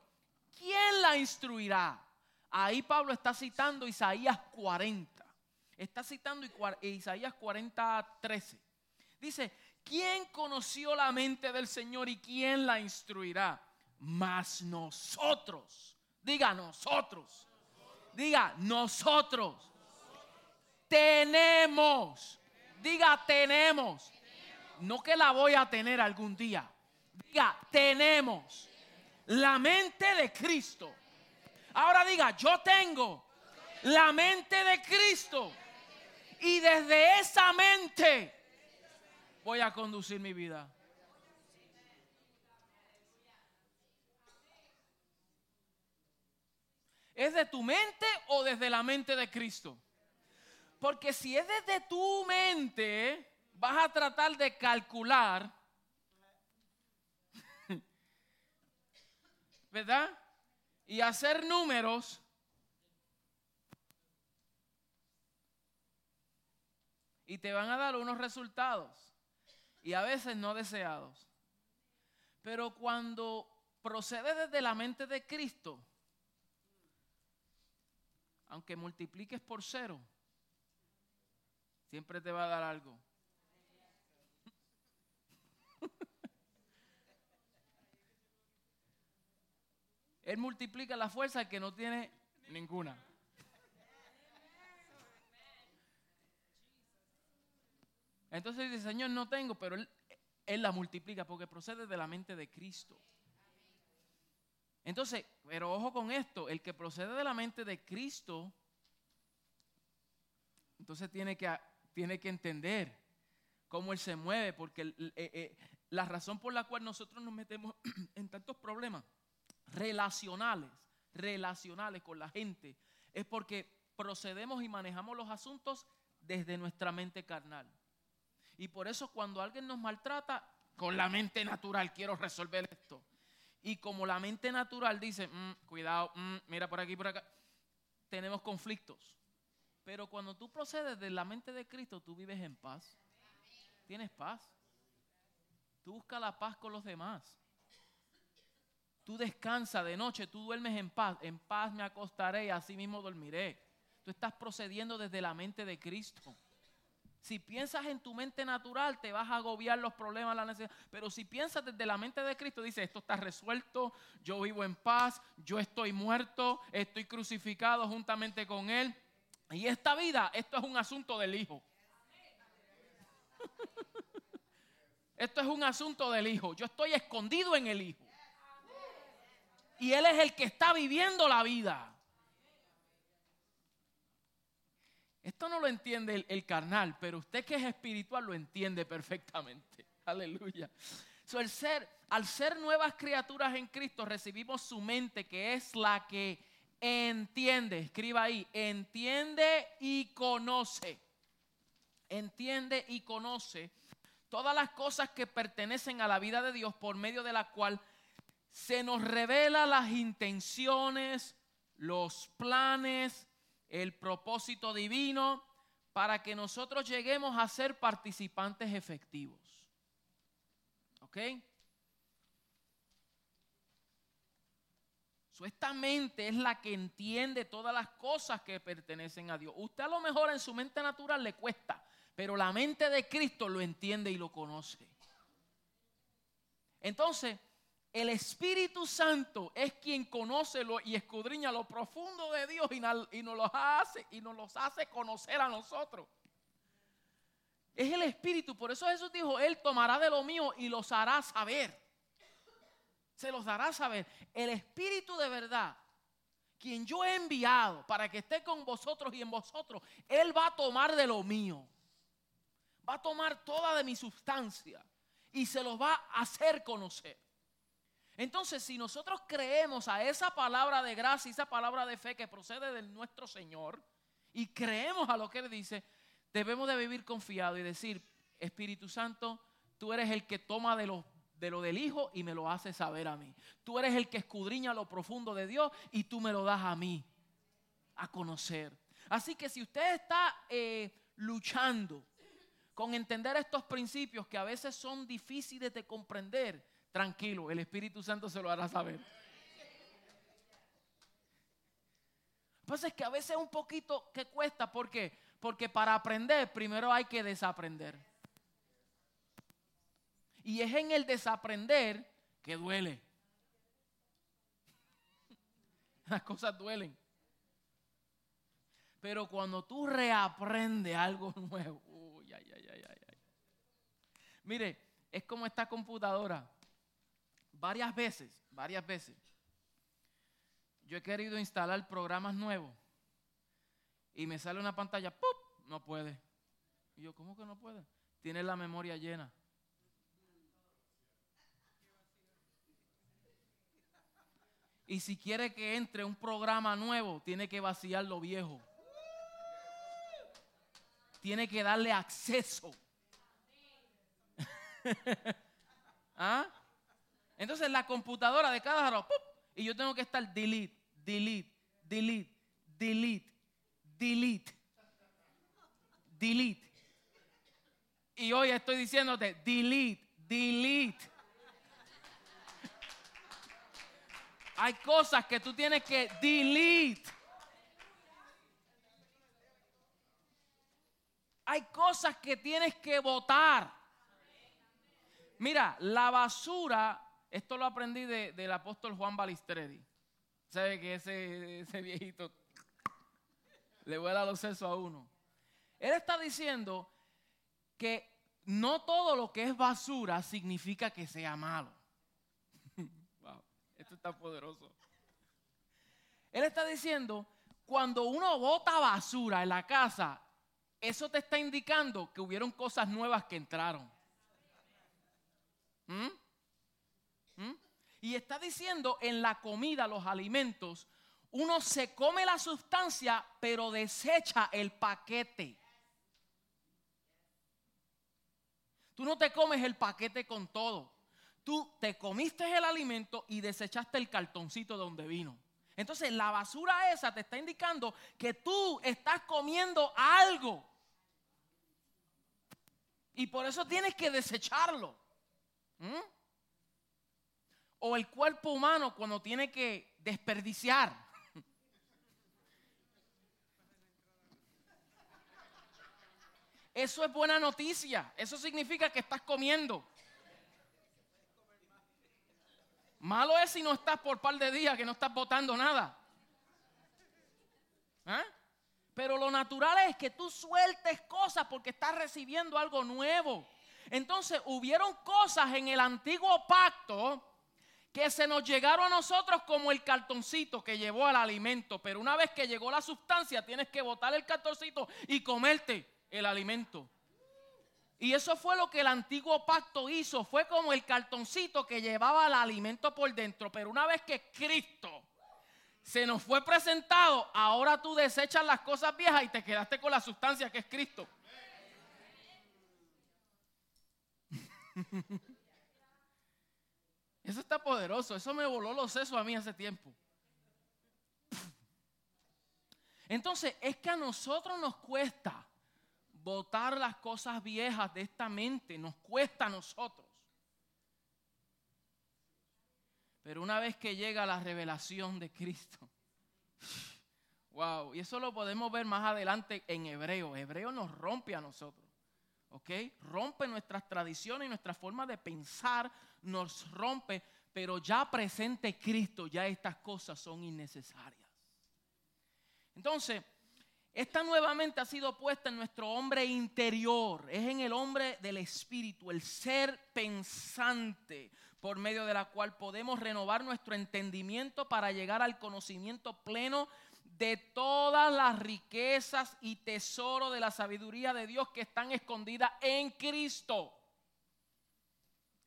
¿Quién la instruirá? Ahí Pablo está citando Isaías 40. Está citando Isaías 40, 13. Dice, ¿quién conoció la mente del Señor y quién la instruirá? Mas nosotros, diga nosotros, diga nosotros, tenemos, diga tenemos, no que la voy a tener algún día, diga tenemos la mente de Cristo. Ahora diga, yo tengo la mente de Cristo y desde esa mente voy a conducir mi vida. ¿Es de tu mente o desde la mente de Cristo? Porque si es desde tu mente, vas a tratar de calcular, ¿verdad? Y hacer números y te van a dar unos resultados y a veces no deseados. Pero cuando procede desde la mente de Cristo, aunque multipliques por cero, siempre te va a dar algo. Él multiplica la fuerza que no tiene ninguna. Entonces dice, Señor, no tengo, pero él, él la multiplica porque procede de la mente de Cristo. Entonces, pero ojo con esto, el que procede de la mente de Cristo, entonces tiene que, tiene que entender cómo Él se mueve, porque eh, eh, la razón por la cual nosotros nos metemos en tantos problemas relacionales, relacionales con la gente, es porque procedemos y manejamos los asuntos desde nuestra mente carnal. Y por eso cuando alguien nos maltrata, con la mente natural quiero resolver esto. Y como la mente natural dice, mm, cuidado, mm, mira por aquí, por acá, tenemos conflictos. Pero cuando tú procedes de la mente de Cristo, tú vives en paz. Tienes paz. Tú buscas la paz con los demás. Tú descansas de noche, tú duermes en paz. En paz me acostaré y así mismo dormiré. Tú estás procediendo desde la mente de Cristo. Si piensas en tu mente natural, te vas a agobiar los problemas, la necesidad. Pero si piensas desde la mente de Cristo, dice, esto está resuelto, yo vivo en paz, yo estoy muerto, estoy crucificado juntamente con Él. Y esta vida, esto es un asunto del Hijo. Esto es un asunto del Hijo. Yo estoy escondido en el Hijo. Y Él es el que está viviendo la vida. Esto no lo entiende el, carnal, pero usted que es espiritual lo entiende perfectamente. Aleluya. el ser, al ser nuevas criaturas en Cristo, recibimos su mente, que es la que entiende. Escriba ahí, entiende y conoce. Entiende y conoce todas las cosas que pertenecen a la vida de Dios por medio de la cual se nos revela las intenciones, los planes, el propósito divino para que nosotros lleguemos a ser participantes efectivos. ¿Ok? esta mente es la que entiende todas las cosas que pertenecen a Dios. Usted a lo mejor en su mente natural le cuesta, pero la mente de Cristo lo entiende y lo conoce. Entonces, el Espíritu Santo es quien conoce lo, y escudriña lo profundo de Dios y, nos los hace, y nos los hace conocer a nosotros. Es el Espíritu, por eso Jesús dijo, Él tomará de lo mío y los hará saber. Se los dará saber. El Espíritu de verdad, quien yo he enviado para que esté con vosotros y en vosotros, Él va a tomar de lo mío. Va a tomar toda de mi sustancia y se los va a hacer conocer. Entonces, si nosotros creemos a esa palabra de gracia, esa palabra de fe que procede de nuestro Señor, y creemos a lo que Él dice, debemos de vivir confiado y decir, Espíritu Santo, tú eres el que toma de lo, de lo del Hijo y me lo hace saber a mí. Tú eres el que escudriña lo profundo de Dios y tú me lo das a mí a conocer. Así que si usted está eh, luchando con entender estos principios que a veces son difíciles de comprender, tranquilo, el Espíritu Santo se lo hará saber. Pasa es que a veces es un poquito que cuesta, ¿por qué? Porque para aprender primero hay que desaprender. Y es en el desaprender que duele. Las cosas duelen. Pero cuando tú reaprendes algo nuevo, uy, ay, ay, ay, ay. Mire, es como esta computadora. Varias veces, varias veces. Yo he querido instalar programas nuevos y me sale una pantalla, ¡pup! No puede. Y yo, ¿cómo que no puede? Tiene la memoria llena. Y si quiere que entre un programa nuevo, tiene que vaciar lo viejo tiene que darle acceso. ¿Ah? Entonces la computadora de cada jarro, y yo tengo que estar delete, delete, delete, delete, delete, delete. Y hoy estoy diciéndote, delete, delete. Hay cosas que tú tienes que delete. Hay cosas que tienes que votar. Mira, la basura, esto lo aprendí del apóstol Juan Balistredi. ¿Sabe que ese, ese viejito le vuela los sesos a uno? Él está diciendo que no todo lo que es basura significa que sea malo. wow, esto está poderoso. Él está diciendo, cuando uno bota basura en la casa, eso te está indicando que hubieron cosas nuevas que entraron. ¿Mm? Y está diciendo en la comida, los alimentos, uno se come la sustancia, pero desecha el paquete. Tú no te comes el paquete con todo. Tú te comiste el alimento y desechaste el cartoncito donde vino. Entonces la basura esa te está indicando que tú estás comiendo algo. Y por eso tienes que desecharlo. ¿Mm? O el cuerpo humano cuando tiene que desperdiciar. Eso es buena noticia. Eso significa que estás comiendo. Malo es si no estás por par de días, que no estás botando nada. ¿Eh? Pero lo natural es que tú sueltes cosas porque estás recibiendo algo nuevo. Entonces hubieron cosas en el antiguo pacto que se nos llegaron a nosotros como el cartoncito que llevó al alimento. Pero una vez que llegó la sustancia, tienes que botar el cartoncito y comerte el alimento. Y eso fue lo que el antiguo pacto hizo. Fue como el cartoncito que llevaba el alimento por dentro. Pero una vez que Cristo se nos fue presentado, ahora tú desechas las cosas viejas y te quedaste con la sustancia que es Cristo. Eso está poderoso, eso me voló los sesos a mí hace tiempo. Entonces, es que a nosotros nos cuesta botar las cosas viejas de esta mente, nos cuesta a nosotros. Pero una vez que llega la revelación de Cristo, wow, y eso lo podemos ver más adelante en Hebreo. Hebreo nos rompe a nosotros, ¿ok? Rompe nuestras tradiciones y nuestra forma de pensar, nos rompe, pero ya presente Cristo, ya estas cosas son innecesarias. Entonces, esta nuevamente ha sido puesta en nuestro hombre interior, es en el hombre del espíritu, el ser pensante, por medio de la cual podemos renovar nuestro entendimiento para llegar al conocimiento pleno de todas las riquezas y tesoro de la sabiduría de Dios que están escondidas en Cristo.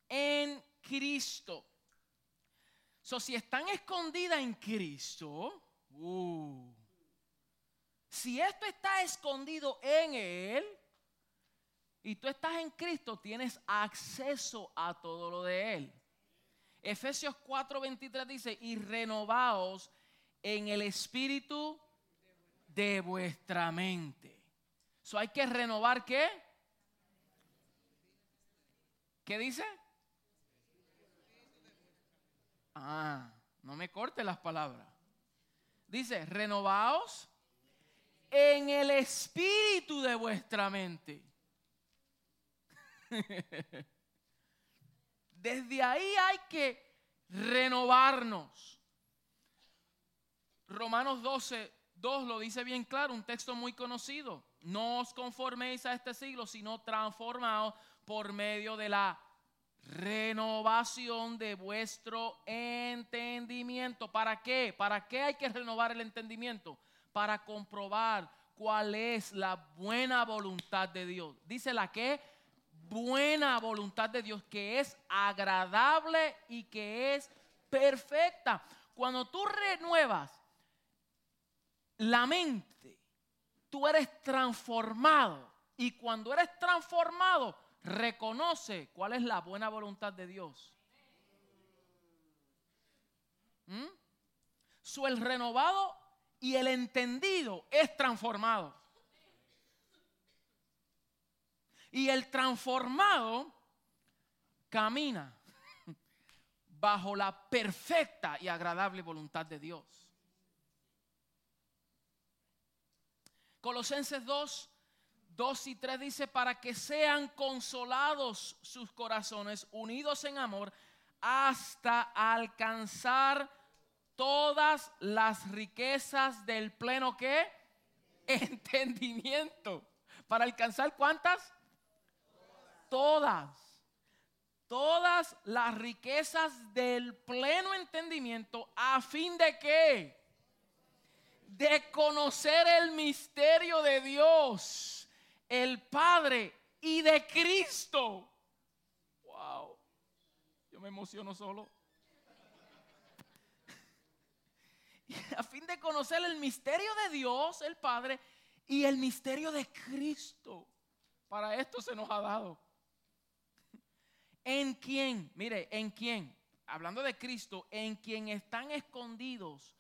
En Cristo. So, si están escondidas en Cristo, uh, si esto está escondido en Él, y tú estás en Cristo, tienes acceso a todo lo de Él. Efesios 4:23 dice, y renovaos en el espíritu de vuestra mente. So hay que renovar qué? ¿Qué dice? Ah, no me corte las palabras. Dice, renovaos en el espíritu de vuestra mente. Desde ahí hay que renovarnos. Romanos 12, 2 lo dice bien claro, un texto muy conocido. No os conforméis a este siglo, sino transformaos por medio de la renovación de vuestro entendimiento. ¿Para qué? ¿Para qué hay que renovar el entendimiento? Para comprobar cuál es la buena voluntad de Dios. Dice la que buena voluntad de Dios, que es agradable y que es perfecta. Cuando tú renuevas la mente, tú eres transformado. Y cuando eres transformado, reconoce cuál es la buena voluntad de Dios. ¿Mm? El renovado y el entendido es transformado. Y el transformado camina bajo la perfecta y agradable voluntad de Dios. Colosenses 2, 2 y 3 dice, para que sean consolados sus corazones, unidos en amor, hasta alcanzar todas las riquezas del pleno que entendimiento. Para alcanzar cuántas? Todas. Todas las riquezas del pleno entendimiento a fin de qué? De conocer el misterio de Dios el Padre y de Cristo. Wow. Yo me emociono solo. a fin de conocer el misterio de Dios, el Padre, y el misterio de Cristo. Para esto se nos ha dado. En quien, mire, en quien, hablando de Cristo, en quien están escondidos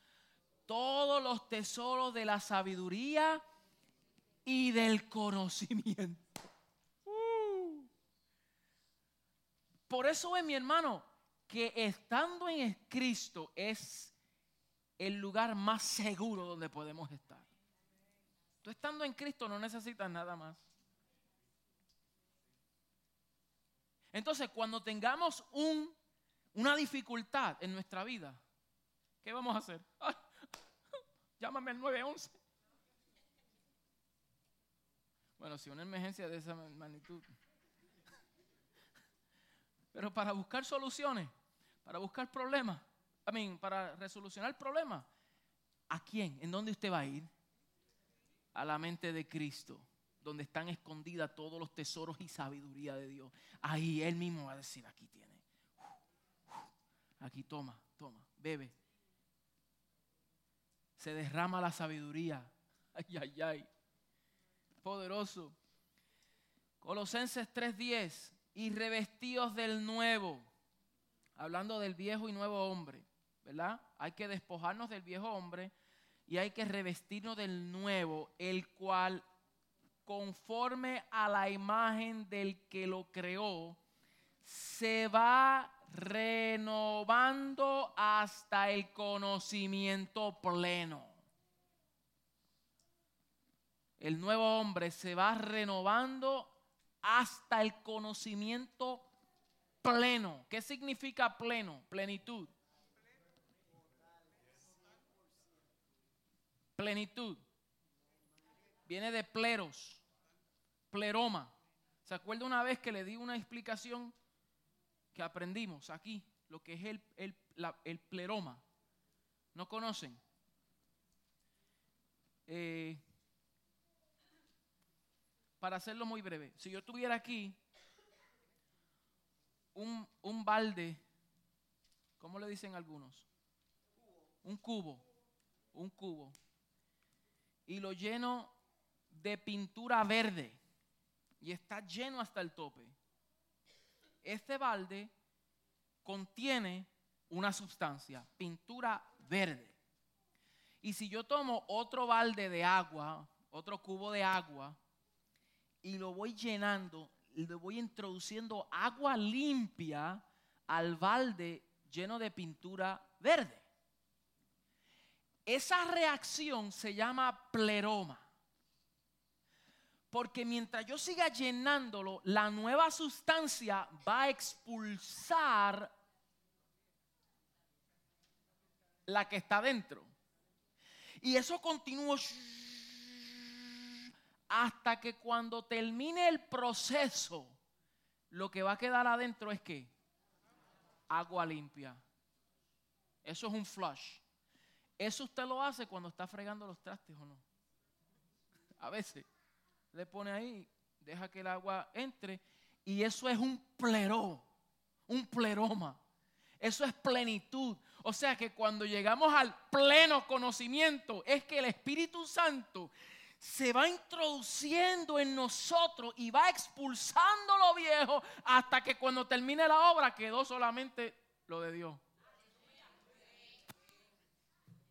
todos los tesoros de la sabiduría y del conocimiento. Uh. Por eso es mi hermano que estando en Cristo es el lugar más seguro donde podemos estar. Tú estando en Cristo no necesitas nada más. Entonces, cuando tengamos un, una dificultad en nuestra vida, ¿qué vamos a hacer? llámame al 911. Bueno, si una emergencia de esa magnitud. Pero para buscar soluciones, para buscar problemas, I mean, para resolucionar problemas, ¿a quién? ¿En dónde usted va a ir? A la mente de Cristo, donde están escondidas todos los tesoros y sabiduría de Dios. Ahí Él mismo va a decir, aquí tiene. Aquí toma, toma, bebe. Se derrama la sabiduría. Ay, ay, ay poderoso. Colosenses 3:10, y revestidos del nuevo, hablando del viejo y nuevo hombre, ¿verdad? Hay que despojarnos del viejo hombre y hay que revestirnos del nuevo, el cual conforme a la imagen del que lo creó, se va renovando hasta el conocimiento pleno el nuevo hombre se va renovando hasta el conocimiento pleno. ¿Qué significa pleno? Plenitud. Plenitud. Viene de pleros, pleroma. ¿Se acuerda una vez que le di una explicación que aprendimos aquí? Lo que es el, el, el pleroma. ¿No conocen? Eh, para hacerlo muy breve, si yo tuviera aquí un, un balde, ¿cómo le dicen algunos? Un cubo, un cubo, y lo lleno de pintura verde, y está lleno hasta el tope. Este balde contiene una sustancia, pintura verde. Y si yo tomo otro balde de agua, otro cubo de agua, y lo voy llenando, le voy introduciendo agua limpia al balde lleno de pintura verde. Esa reacción se llama pleroma. Porque mientras yo siga llenándolo, la nueva sustancia va a expulsar la que está dentro. Y eso continúa hasta que cuando termine el proceso, lo que va a quedar adentro es que agua limpia. Eso es un flush. Eso usted lo hace cuando está fregando los trastes o no. A veces le pone ahí, deja que el agua entre y eso es un pleró, un pleroma. Eso es plenitud. O sea que cuando llegamos al pleno conocimiento es que el Espíritu Santo se va introduciendo en nosotros y va expulsando lo viejo hasta que cuando termine la obra quedó solamente lo de Dios.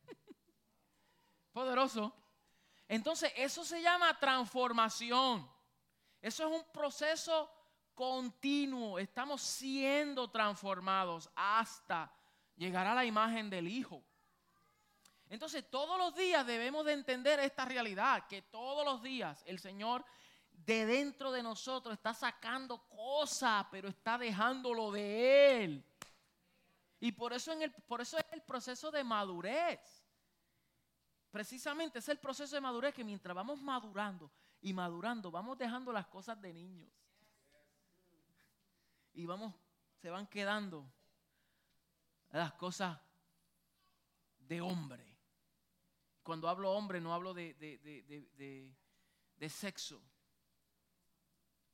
Poderoso. Entonces, eso se llama transformación. Eso es un proceso continuo. Estamos siendo transformados hasta llegar a la imagen del Hijo. Entonces, todos los días debemos de entender esta realidad, que todos los días el Señor de dentro de nosotros está sacando cosas, pero está dejándolo de Él. Y por eso, por eso es el proceso de madurez. Precisamente es el proceso de madurez que mientras vamos madurando y madurando, vamos dejando las cosas de niños. Y vamos, se van quedando las cosas de hombre. Cuando hablo hombre no hablo de, de, sexo.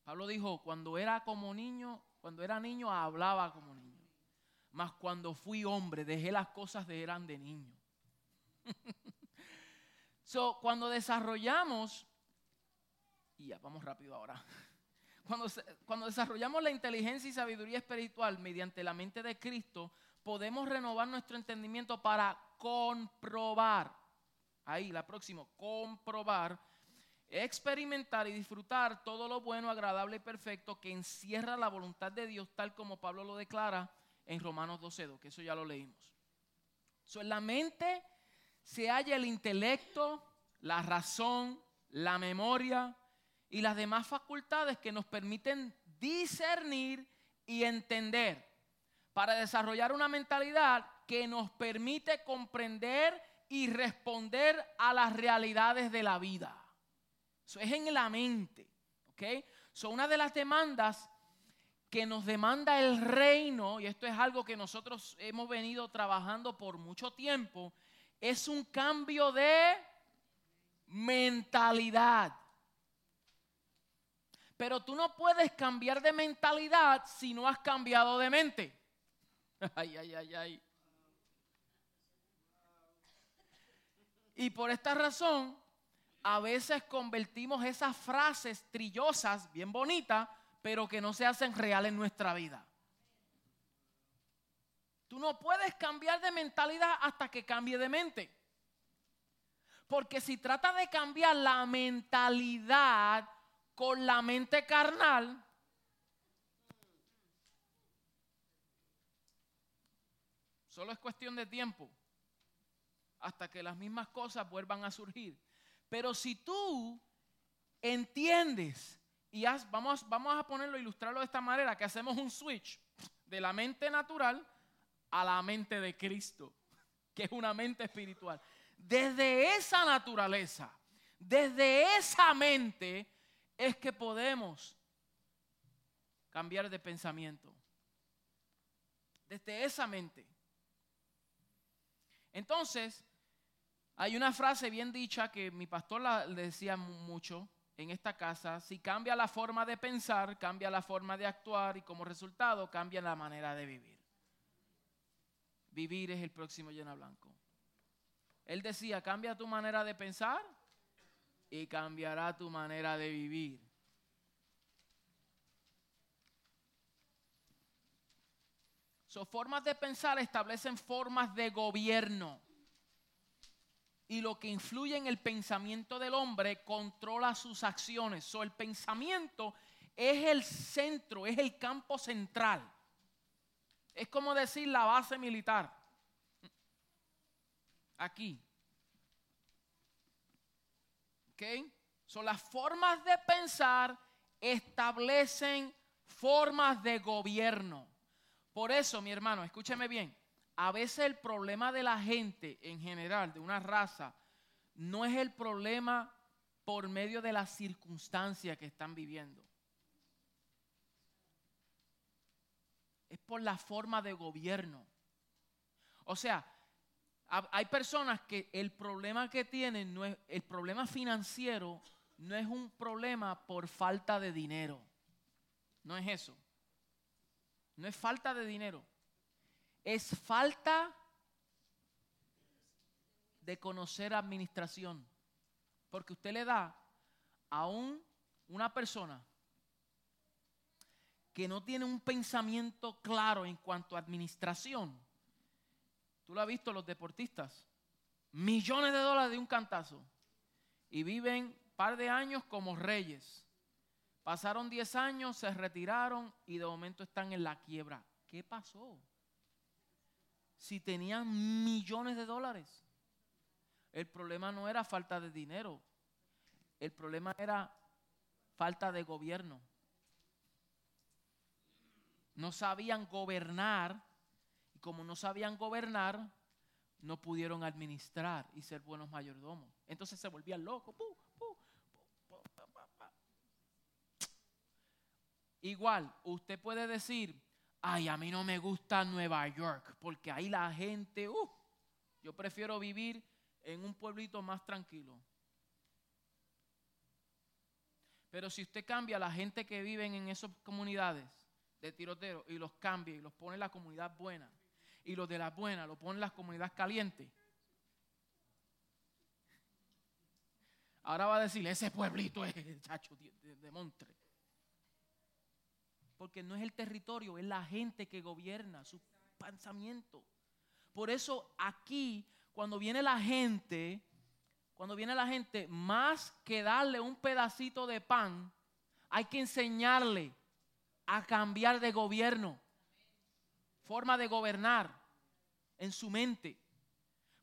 Pablo dijo, cuando era como niño, cuando era niño hablaba como niño. Mas cuando fui hombre dejé las cosas de eran de niño. so, cuando desarrollamos, y ya vamos rápido ahora. Cuando, cuando desarrollamos la inteligencia y sabiduría espiritual mediante la mente de Cristo, podemos renovar nuestro entendimiento para comprobar Ahí, la próxima, comprobar, experimentar y disfrutar todo lo bueno, agradable y perfecto que encierra la voluntad de Dios, tal como Pablo lo declara en Romanos 12, que eso ya lo leímos. la mente se halla el intelecto, la razón, la memoria y las demás facultades que nos permiten discernir y entender para desarrollar una mentalidad que nos permite comprender y responder a las realidades de la vida. Eso es en la mente. ¿Ok? Son una de las demandas que nos demanda el reino, y esto es algo que nosotros hemos venido trabajando por mucho tiempo, es un cambio de mentalidad. Pero tú no puedes cambiar de mentalidad si no has cambiado de mente. Ay, ay, ay, ay. Y por esta razón, a veces convertimos esas frases trillosas, bien bonitas, pero que no se hacen real en nuestra vida. Tú no puedes cambiar de mentalidad hasta que cambie de mente. Porque si trata de cambiar la mentalidad con la mente carnal, solo es cuestión de tiempo hasta que las mismas cosas vuelvan a surgir. Pero si tú entiendes y vamos, vamos a ponerlo, ilustrarlo de esta manera, que hacemos un switch de la mente natural a la mente de Cristo, que es una mente espiritual. Desde esa naturaleza, desde esa mente, es que podemos cambiar de pensamiento. Desde esa mente. Entonces, hay una frase bien dicha que mi pastor le decía mucho en esta casa, si cambia la forma de pensar, cambia la forma de actuar y como resultado cambia la manera de vivir. Vivir es el próximo llena blanco. Él decía, cambia tu manera de pensar y cambiará tu manera de vivir. So, formas de pensar establecen formas de gobierno. Y lo que influye en el pensamiento del hombre controla sus acciones. So, el pensamiento es el centro, es el campo central. Es como decir la base militar. Aquí. ¿Ok? Son las formas de pensar establecen formas de gobierno. Por eso, mi hermano, escúcheme bien. A veces el problema de la gente en general, de una raza, no es el problema por medio de la circunstancia que están viviendo. Es por la forma de gobierno. O sea, hay personas que el problema que tienen no es el problema financiero no es un problema por falta de dinero. No es eso. No es falta de dinero. Es falta de conocer administración. Porque usted le da a un, una persona que no tiene un pensamiento claro en cuanto a administración. Tú lo has visto los deportistas. Millones de dólares de un cantazo. Y viven par de años como reyes. Pasaron 10 años, se retiraron y de momento están en la quiebra. ¿Qué pasó? Si tenían millones de dólares. El problema no era falta de dinero. El problema era falta de gobierno. No sabían gobernar y como no sabían gobernar, no pudieron administrar y ser buenos mayordomos. Entonces se volvían locos. Igual, usted puede decir, ay, a mí no me gusta Nueva York, porque ahí la gente, uh, yo prefiero vivir en un pueblito más tranquilo. Pero si usted cambia a la gente que vive en esas comunidades de tiroteo y los cambia y los pone en la comunidad buena, y los de la buena los pone en las comunidades calientes, ahora va a decir, ese pueblito es chacho de, de porque no es el territorio, es la gente que gobierna su pensamiento. Por eso aquí, cuando viene la gente, cuando viene la gente, más que darle un pedacito de pan, hay que enseñarle a cambiar de gobierno, forma de gobernar en su mente.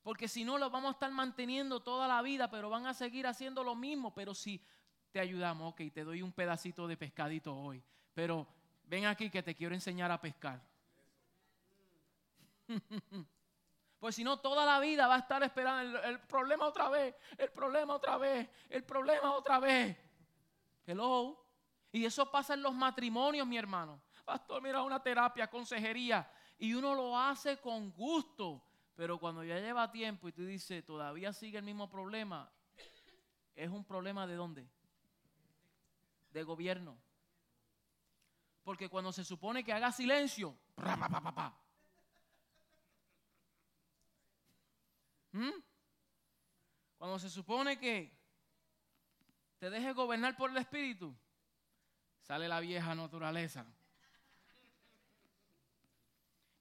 Porque si no, lo vamos a estar manteniendo toda la vida, pero van a seguir haciendo lo mismo. Pero si te ayudamos, ok, te doy un pedacito de pescadito hoy, pero ven aquí que te quiero enseñar a pescar. Pues si no, toda la vida va a estar esperando el, problema otra vez, el problema otra vez, el problema otra vez. Hello. Y eso pasa en los matrimonios, mi hermano. Pastor, mira una terapia, consejería. Y uno lo hace con gusto. Pero cuando ya lleva tiempo y tú dices, todavía sigue el mismo problema, es un problema de dónde? De gobierno. Porque cuando se supone que haga silencio, ¿Mm? cuando se supone que te deje gobernar por el Espíritu, sale la vieja naturaleza.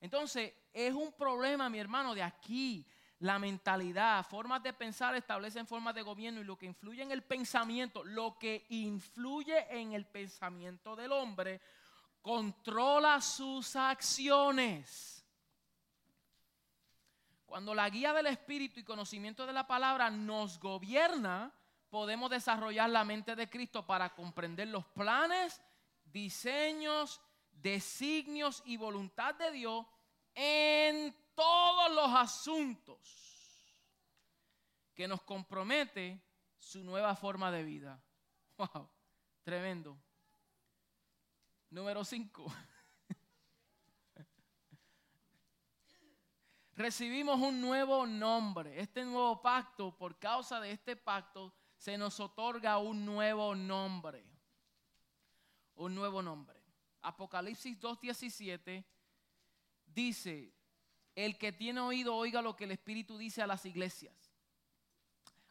Entonces, es un problema, mi hermano, de aquí. La mentalidad, formas de pensar establecen formas de gobierno y lo que influye en el pensamiento, lo que influye en el pensamiento del hombre controla sus acciones. Cuando la guía del Espíritu y conocimiento de la palabra nos gobierna, podemos desarrollar la mente de Cristo para comprender los planes, diseños, designios y voluntad de Dios en todos los asuntos que nos compromete su nueva forma de vida. Wow, tremendo. Número 5. Recibimos un nuevo nombre. Este nuevo pacto, por causa de este pacto, se nos otorga un nuevo nombre. Un nuevo nombre. Apocalipsis 2.17 dice, el que tiene oído oiga lo que el Espíritu dice a las iglesias.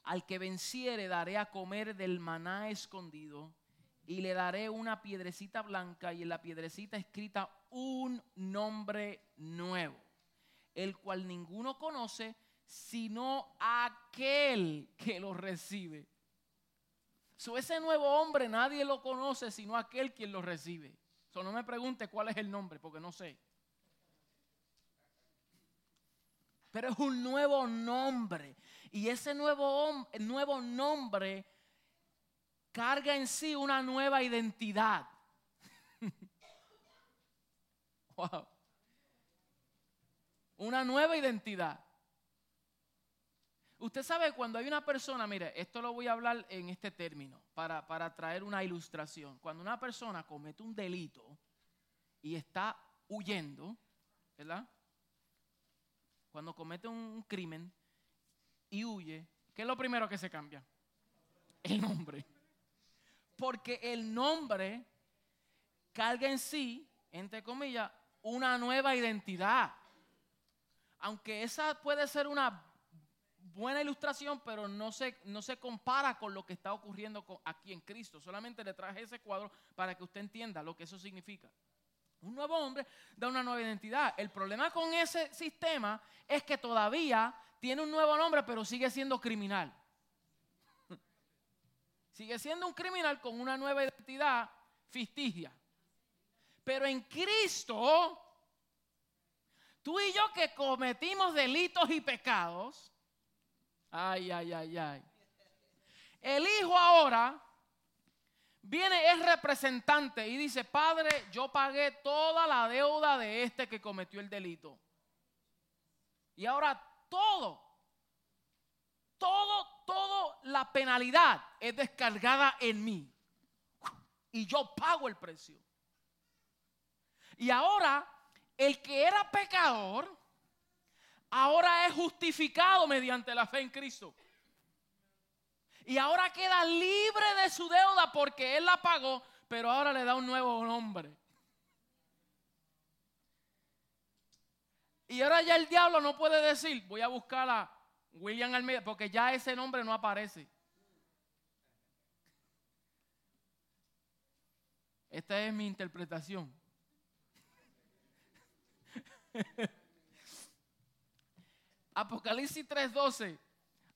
Al que venciere daré a comer del maná escondido y le daré una piedrecita blanca y en la piedrecita escrita un nombre nuevo, el cual ninguno conoce sino aquel que lo recibe. So, ese nuevo hombre nadie lo conoce sino aquel quien lo recibe. So, no me pregunte cuál es el nombre porque no sé. Pero es un nuevo nombre. Y ese nuevo, nuevo nombre carga en sí una nueva identidad. wow. Una nueva identidad. Usted sabe cuando hay una persona, mire, esto lo voy a hablar en este término para, para traer una ilustración. Cuando una persona comete un delito y está huyendo, ¿verdad? Cuando comete un crimen y huye, ¿qué es lo primero que se cambia? El nombre. Porque el nombre carga en sí, entre comillas, una nueva identidad. Aunque esa puede ser una buena ilustración, pero no se, no se compara con lo que está ocurriendo aquí en Cristo. Solamente le traje ese cuadro para que usted entienda lo que eso significa. Un nuevo hombre da una nueva identidad. El problema con ese sistema es que todavía tiene un nuevo nombre, pero sigue siendo criminal. Sigue siendo un criminal con una nueva identidad ficticia. Pero en Cristo, tú y yo que cometimos delitos y pecados, Ay, ay, ay, ay. El hijo ahora viene, es representante y dice, Padre, yo pagué toda la deuda de este que cometió el delito. Y ahora todo, todo, todo la penalidad es descargada en mí. Y yo pago el precio. Y ahora, el que era pecador, ahora es justificado mediante la fe en Cristo. Y ahora queda libre de su deuda porque Él la pagó, pero ahora le da un nuevo nombre. Y ahora ya el diablo no puede decir, voy a buscar a William Almeida, porque ya ese nombre no aparece. Esta es mi interpretación. Apocalipsis 3:12.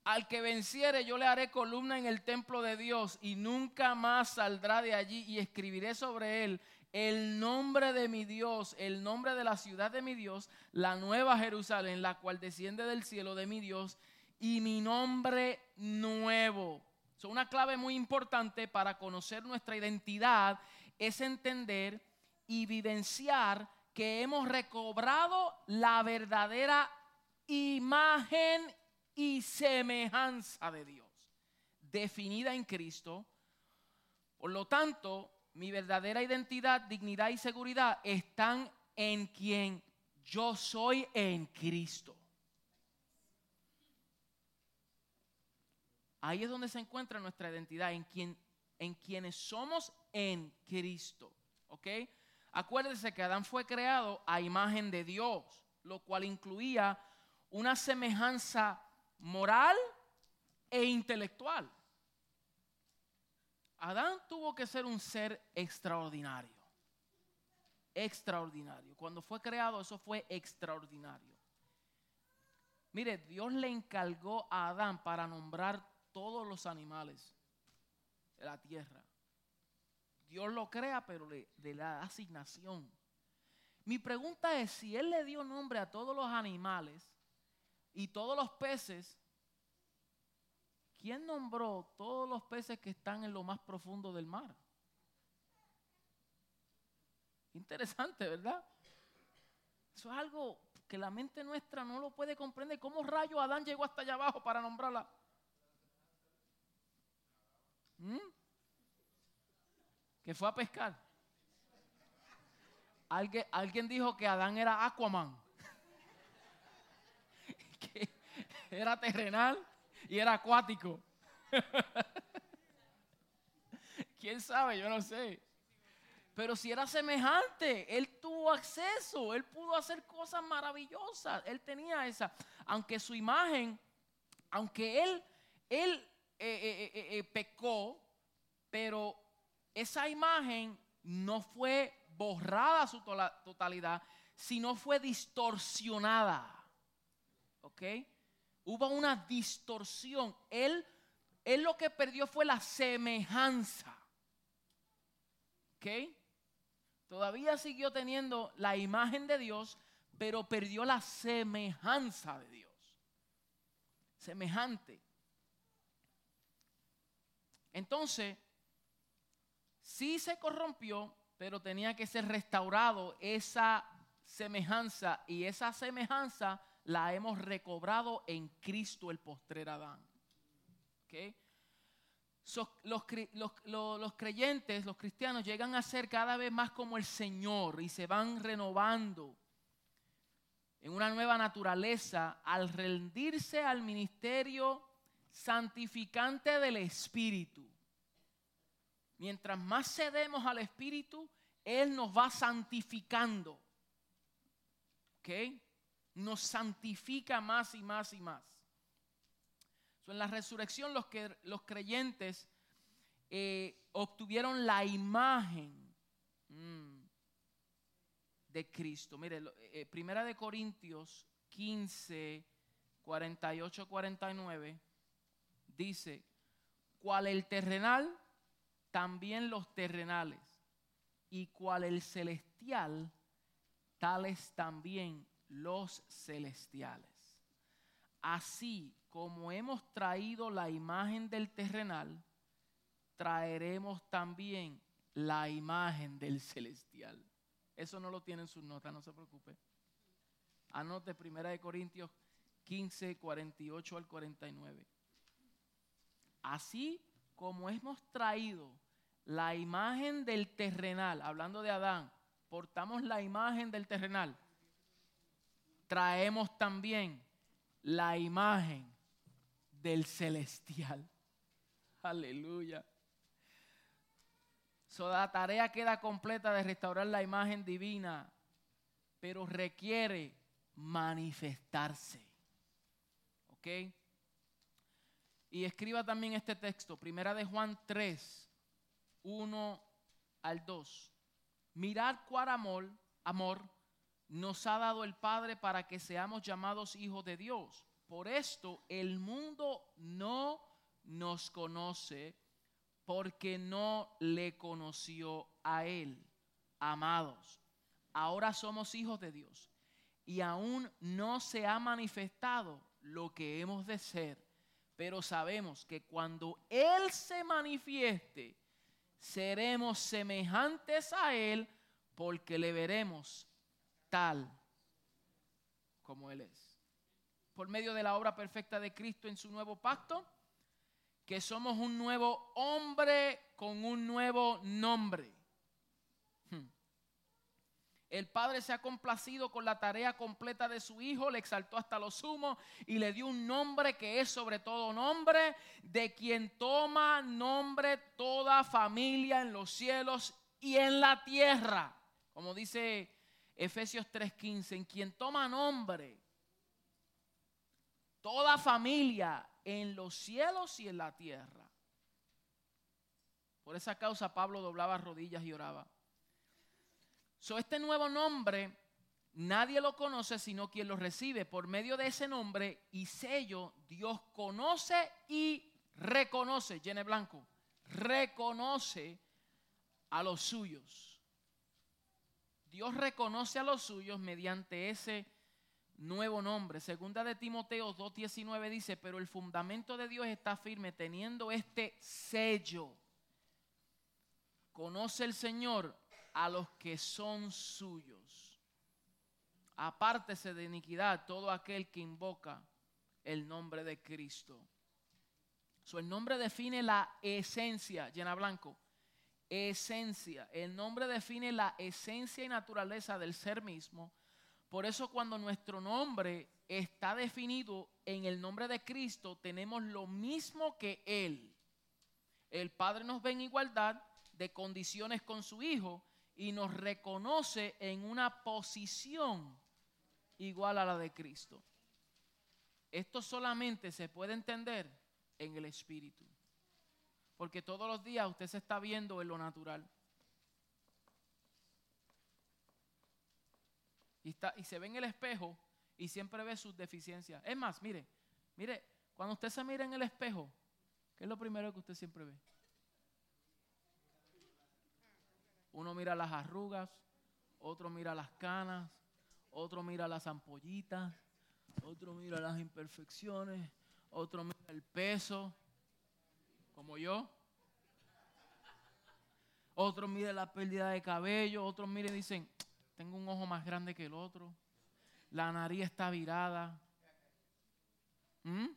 Al que venciere yo le haré columna en el templo de Dios y nunca más saldrá de allí y escribiré sobre él el nombre de mi Dios, el nombre de la ciudad de mi Dios, la nueva Jerusalén, la cual desciende del cielo de mi Dios y mi nombre nuevo. Es una clave muy importante para conocer nuestra identidad es entender y vivenciar que hemos recobrado la verdadera imagen y semejanza de Dios, definida en Cristo. Por lo tanto, mi verdadera identidad, dignidad y seguridad están en quien yo soy en Cristo. Ahí es donde se encuentra nuestra identidad, en, quien, en quienes somos en Cristo. ¿Ok? Acuérdense que Adán fue creado a imagen de Dios, lo cual incluía una semejanza moral e intelectual. Adán tuvo que ser un ser extraordinario. Extraordinario. Cuando fue creado eso fue extraordinario. Mire, Dios le encargó a Adán para nombrar todos los animales de la tierra. Dios lo crea, pero le, le da asignación. Mi pregunta es, si Él le dio nombre a todos los animales, y todos los peces, ¿quién nombró todos los peces que están en lo más profundo del mar? Interesante, ¿verdad? Eso es algo que la mente nuestra no lo puede comprender. ¿Cómo rayo Adán llegó hasta allá abajo para nombrarla? ¿Mm? Que fue a pescar. Alguien, alguien dijo que Adán era Aquaman. era terrenal y era acuático. ¿Quién sabe? Yo no sé. Pero si era semejante, él tuvo acceso, él pudo hacer cosas maravillosas, él tenía esa, aunque su imagen, aunque él, él eh, eh, eh, pecó, pero esa imagen no fue borrada a su totalidad, sino fue distorsionada. ¿Ok? Hubo una distorsión. Él, él lo que perdió fue la semejanza. ¿Ok? Todavía siguió teniendo la imagen de Dios, pero perdió la semejanza de Dios. Semejante. Entonces, sí se corrompió, pero tenía que ser restaurado esa semejanza y esa semejanza la hemos recobrado en Cristo el postrer Adán. ¿Ok? So, los, los creyentes, los cristianos, llegan a ser cada vez más como el Señor y se van renovando en una nueva naturaleza al rendirse al ministerio santificante del Espíritu. Mientras más cedemos al Espíritu, Él nos va santificando. ¿Ok? Nos santifica más y más y más. En la resurrección los, que, los creyentes eh, obtuvieron la imagen mm, de Cristo. Mire, eh, Primera de Corintios 15, 48, 49 dice, cual el terrenal, también los terrenales, y cual el celestial, tales también los celestiales. Así como hemos traído la imagen del terrenal, traeremos también la imagen del celestial. Eso no lo tiene en sus notas, no se preocupe. Anote 1 de Corintios 15, 48 al 49. Así como hemos traído la imagen del terrenal, hablando de Adán, portamos la imagen del terrenal, traemos también la imagen del celestial. Aleluya. So, la tarea queda completa de restaurar la imagen divina, pero requiere manifestarse. ¿Ok? Y escriba también este texto, primera de Juan 3, 1 al 2. Mirad cuál amor, amor nos ha dado el Padre para que seamos llamados hijos de Dios. Por esto el mundo no nos conoce porque no le conoció a Él. Amados, ahora somos hijos de Dios y aún no se ha manifestado lo que hemos de ser, pero sabemos que cuando Él se manifieste, seremos semejantes a Él porque le veremos tal como Él es. Por medio de la obra perfecta de Cristo en su nuevo pacto, que somos un nuevo hombre con un nuevo nombre. El Padre se ha complacido con la tarea completa de su Hijo, le exaltó hasta lo sumo y le dio un nombre que es sobre todo nombre, de quien toma nombre toda familia en los cielos y en la tierra. Como dice Efesios 3:15, en quien toma nombre toda familia en los cielos y en la tierra. Por esa causa Pablo doblaba rodillas y oraba. So, este nuevo nombre nadie lo conoce sino quien lo recibe. Por medio de ese nombre y sello, Dios conoce y reconoce, llene blanco, reconoce a los suyos. Dios reconoce a los suyos mediante ese nuevo nombre. Segunda de Timoteo 2.19 dice, pero el fundamento de Dios está firme teniendo este sello. Conoce el Señor a los que son suyos. Apártese de iniquidad todo aquel que invoca el nombre de Cristo. So, el nombre define la esencia, llena blanco. Esencia. El nombre define la esencia y naturaleza del ser mismo. Por eso cuando nuestro nombre está definido en el nombre de Cristo, tenemos lo mismo que Él. El Padre nos ve en igualdad de condiciones con su Hijo y nos reconoce en una posición igual a la de Cristo. Esto solamente se puede entender en el Espíritu. Porque todos los días usted se está viendo en lo natural. Y, está, y se ve en el espejo y siempre ve sus deficiencias. Es más, mire, mire, cuando usted se mira en el espejo, ¿qué es lo primero que usted siempre ve? Uno mira las arrugas, otro mira las canas, otro mira las ampollitas, otro mira las imperfecciones, otro mira el peso, como yo. Otro mira la pérdida de cabello, otros mira y dicen, tengo un ojo más grande que el otro, la nariz está virada. ¿Mm?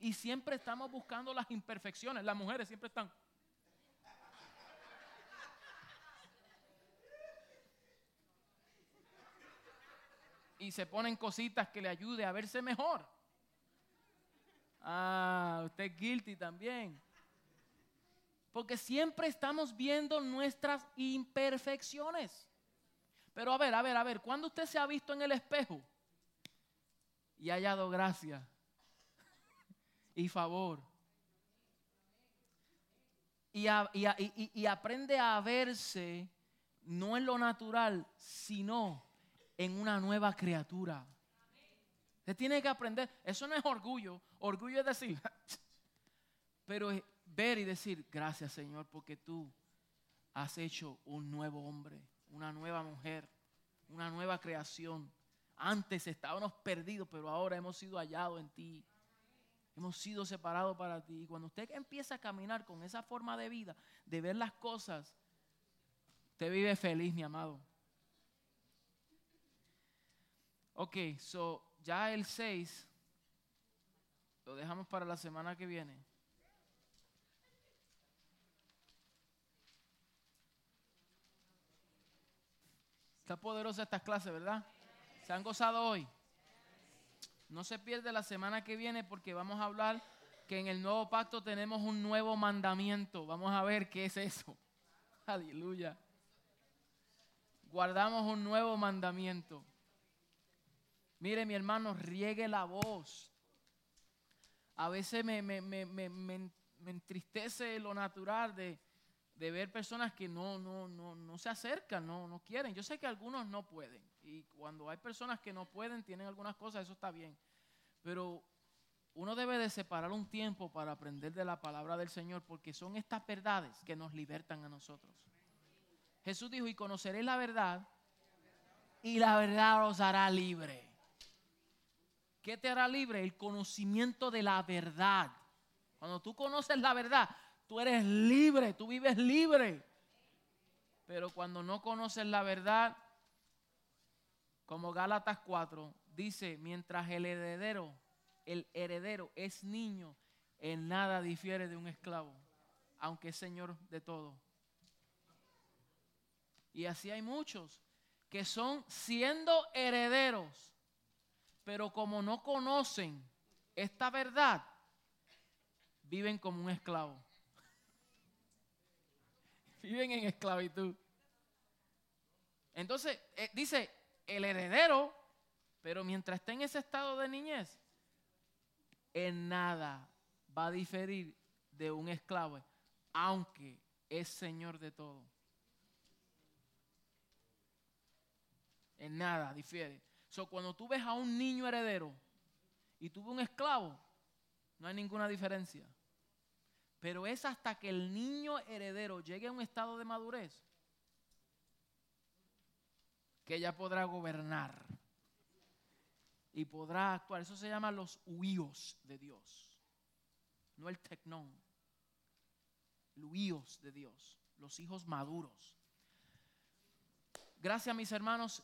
Y siempre estamos buscando las imperfecciones, las mujeres siempre están. Y se ponen cositas que le ayude a verse mejor. Ah, usted es guilty también. Porque siempre estamos viendo nuestras imperfecciones. Pero a ver, a ver, a ver, ¿cuándo usted se ha visto en el espejo y ha hallado gracia y favor? Y, y aprende a verse no en lo natural, sino en una nueva criatura. Usted tiene que aprender. Eso no es orgullo. Orgullo es decir, pero es ver y decir, gracias Señor, porque tú has hecho un nuevo hombre, una nueva mujer, una nueva creación. Antes estábamos perdidos, pero ahora hemos sido hallados en ti. Hemos sido separados para ti. Y cuando usted empieza a caminar con esa forma de vida, de ver las cosas, usted vive feliz, mi amado. Ok, so ya el 6 lo dejamos para la semana que viene. Está poderosa esta clase, ¿verdad? ¿Se han gozado hoy? No se pierde la semana que viene porque vamos a hablar que en el nuevo pacto tenemos un nuevo mandamiento. Vamos a ver qué es eso. Aleluya. Guardamos un nuevo mandamiento. Mire, mi hermano, riegue la voz. A veces me, entristece lo natural de, ver personas que no, no, no, no se acercan, no, no quieren. Yo sé que algunos no pueden. Y cuando hay personas que no pueden, tienen algunas cosas, eso está bien. Pero uno debe de separar un tiempo para aprender de la palabra del Señor, porque son estas verdades que nos libertan a nosotros. Jesús dijo, y conoceréis la verdad, y la verdad os hará libre. ¿Qué te hará libre? El conocimiento de la verdad. Cuando tú conoces la verdad, tú eres libre, tú vives libre. Pero cuando no conoces la verdad, como Gálatas 4 dice, mientras el heredero, el heredero es niño, en nada difiere de un esclavo, aunque es señor de todo. Y así hay muchos que son siendo herederos pero como no conocen esta verdad, viven como un esclavo. viven en esclavitud. Entonces, eh, dice, el heredero, pero mientras esté en ese estado de niñez, en nada va a diferir de un esclavo, aunque es señor de todo. En nada difiere. Cuando tú ves a un niño heredero y tú ves un esclavo, no hay ninguna diferencia. Pero es hasta que el niño heredero llegue a un estado de madurez que ella podrá gobernar y podrá actuar. Eso se llama los huíos de Dios, no el tecnón. Huíos de Dios, los hijos maduros. Gracias, mis hermanos.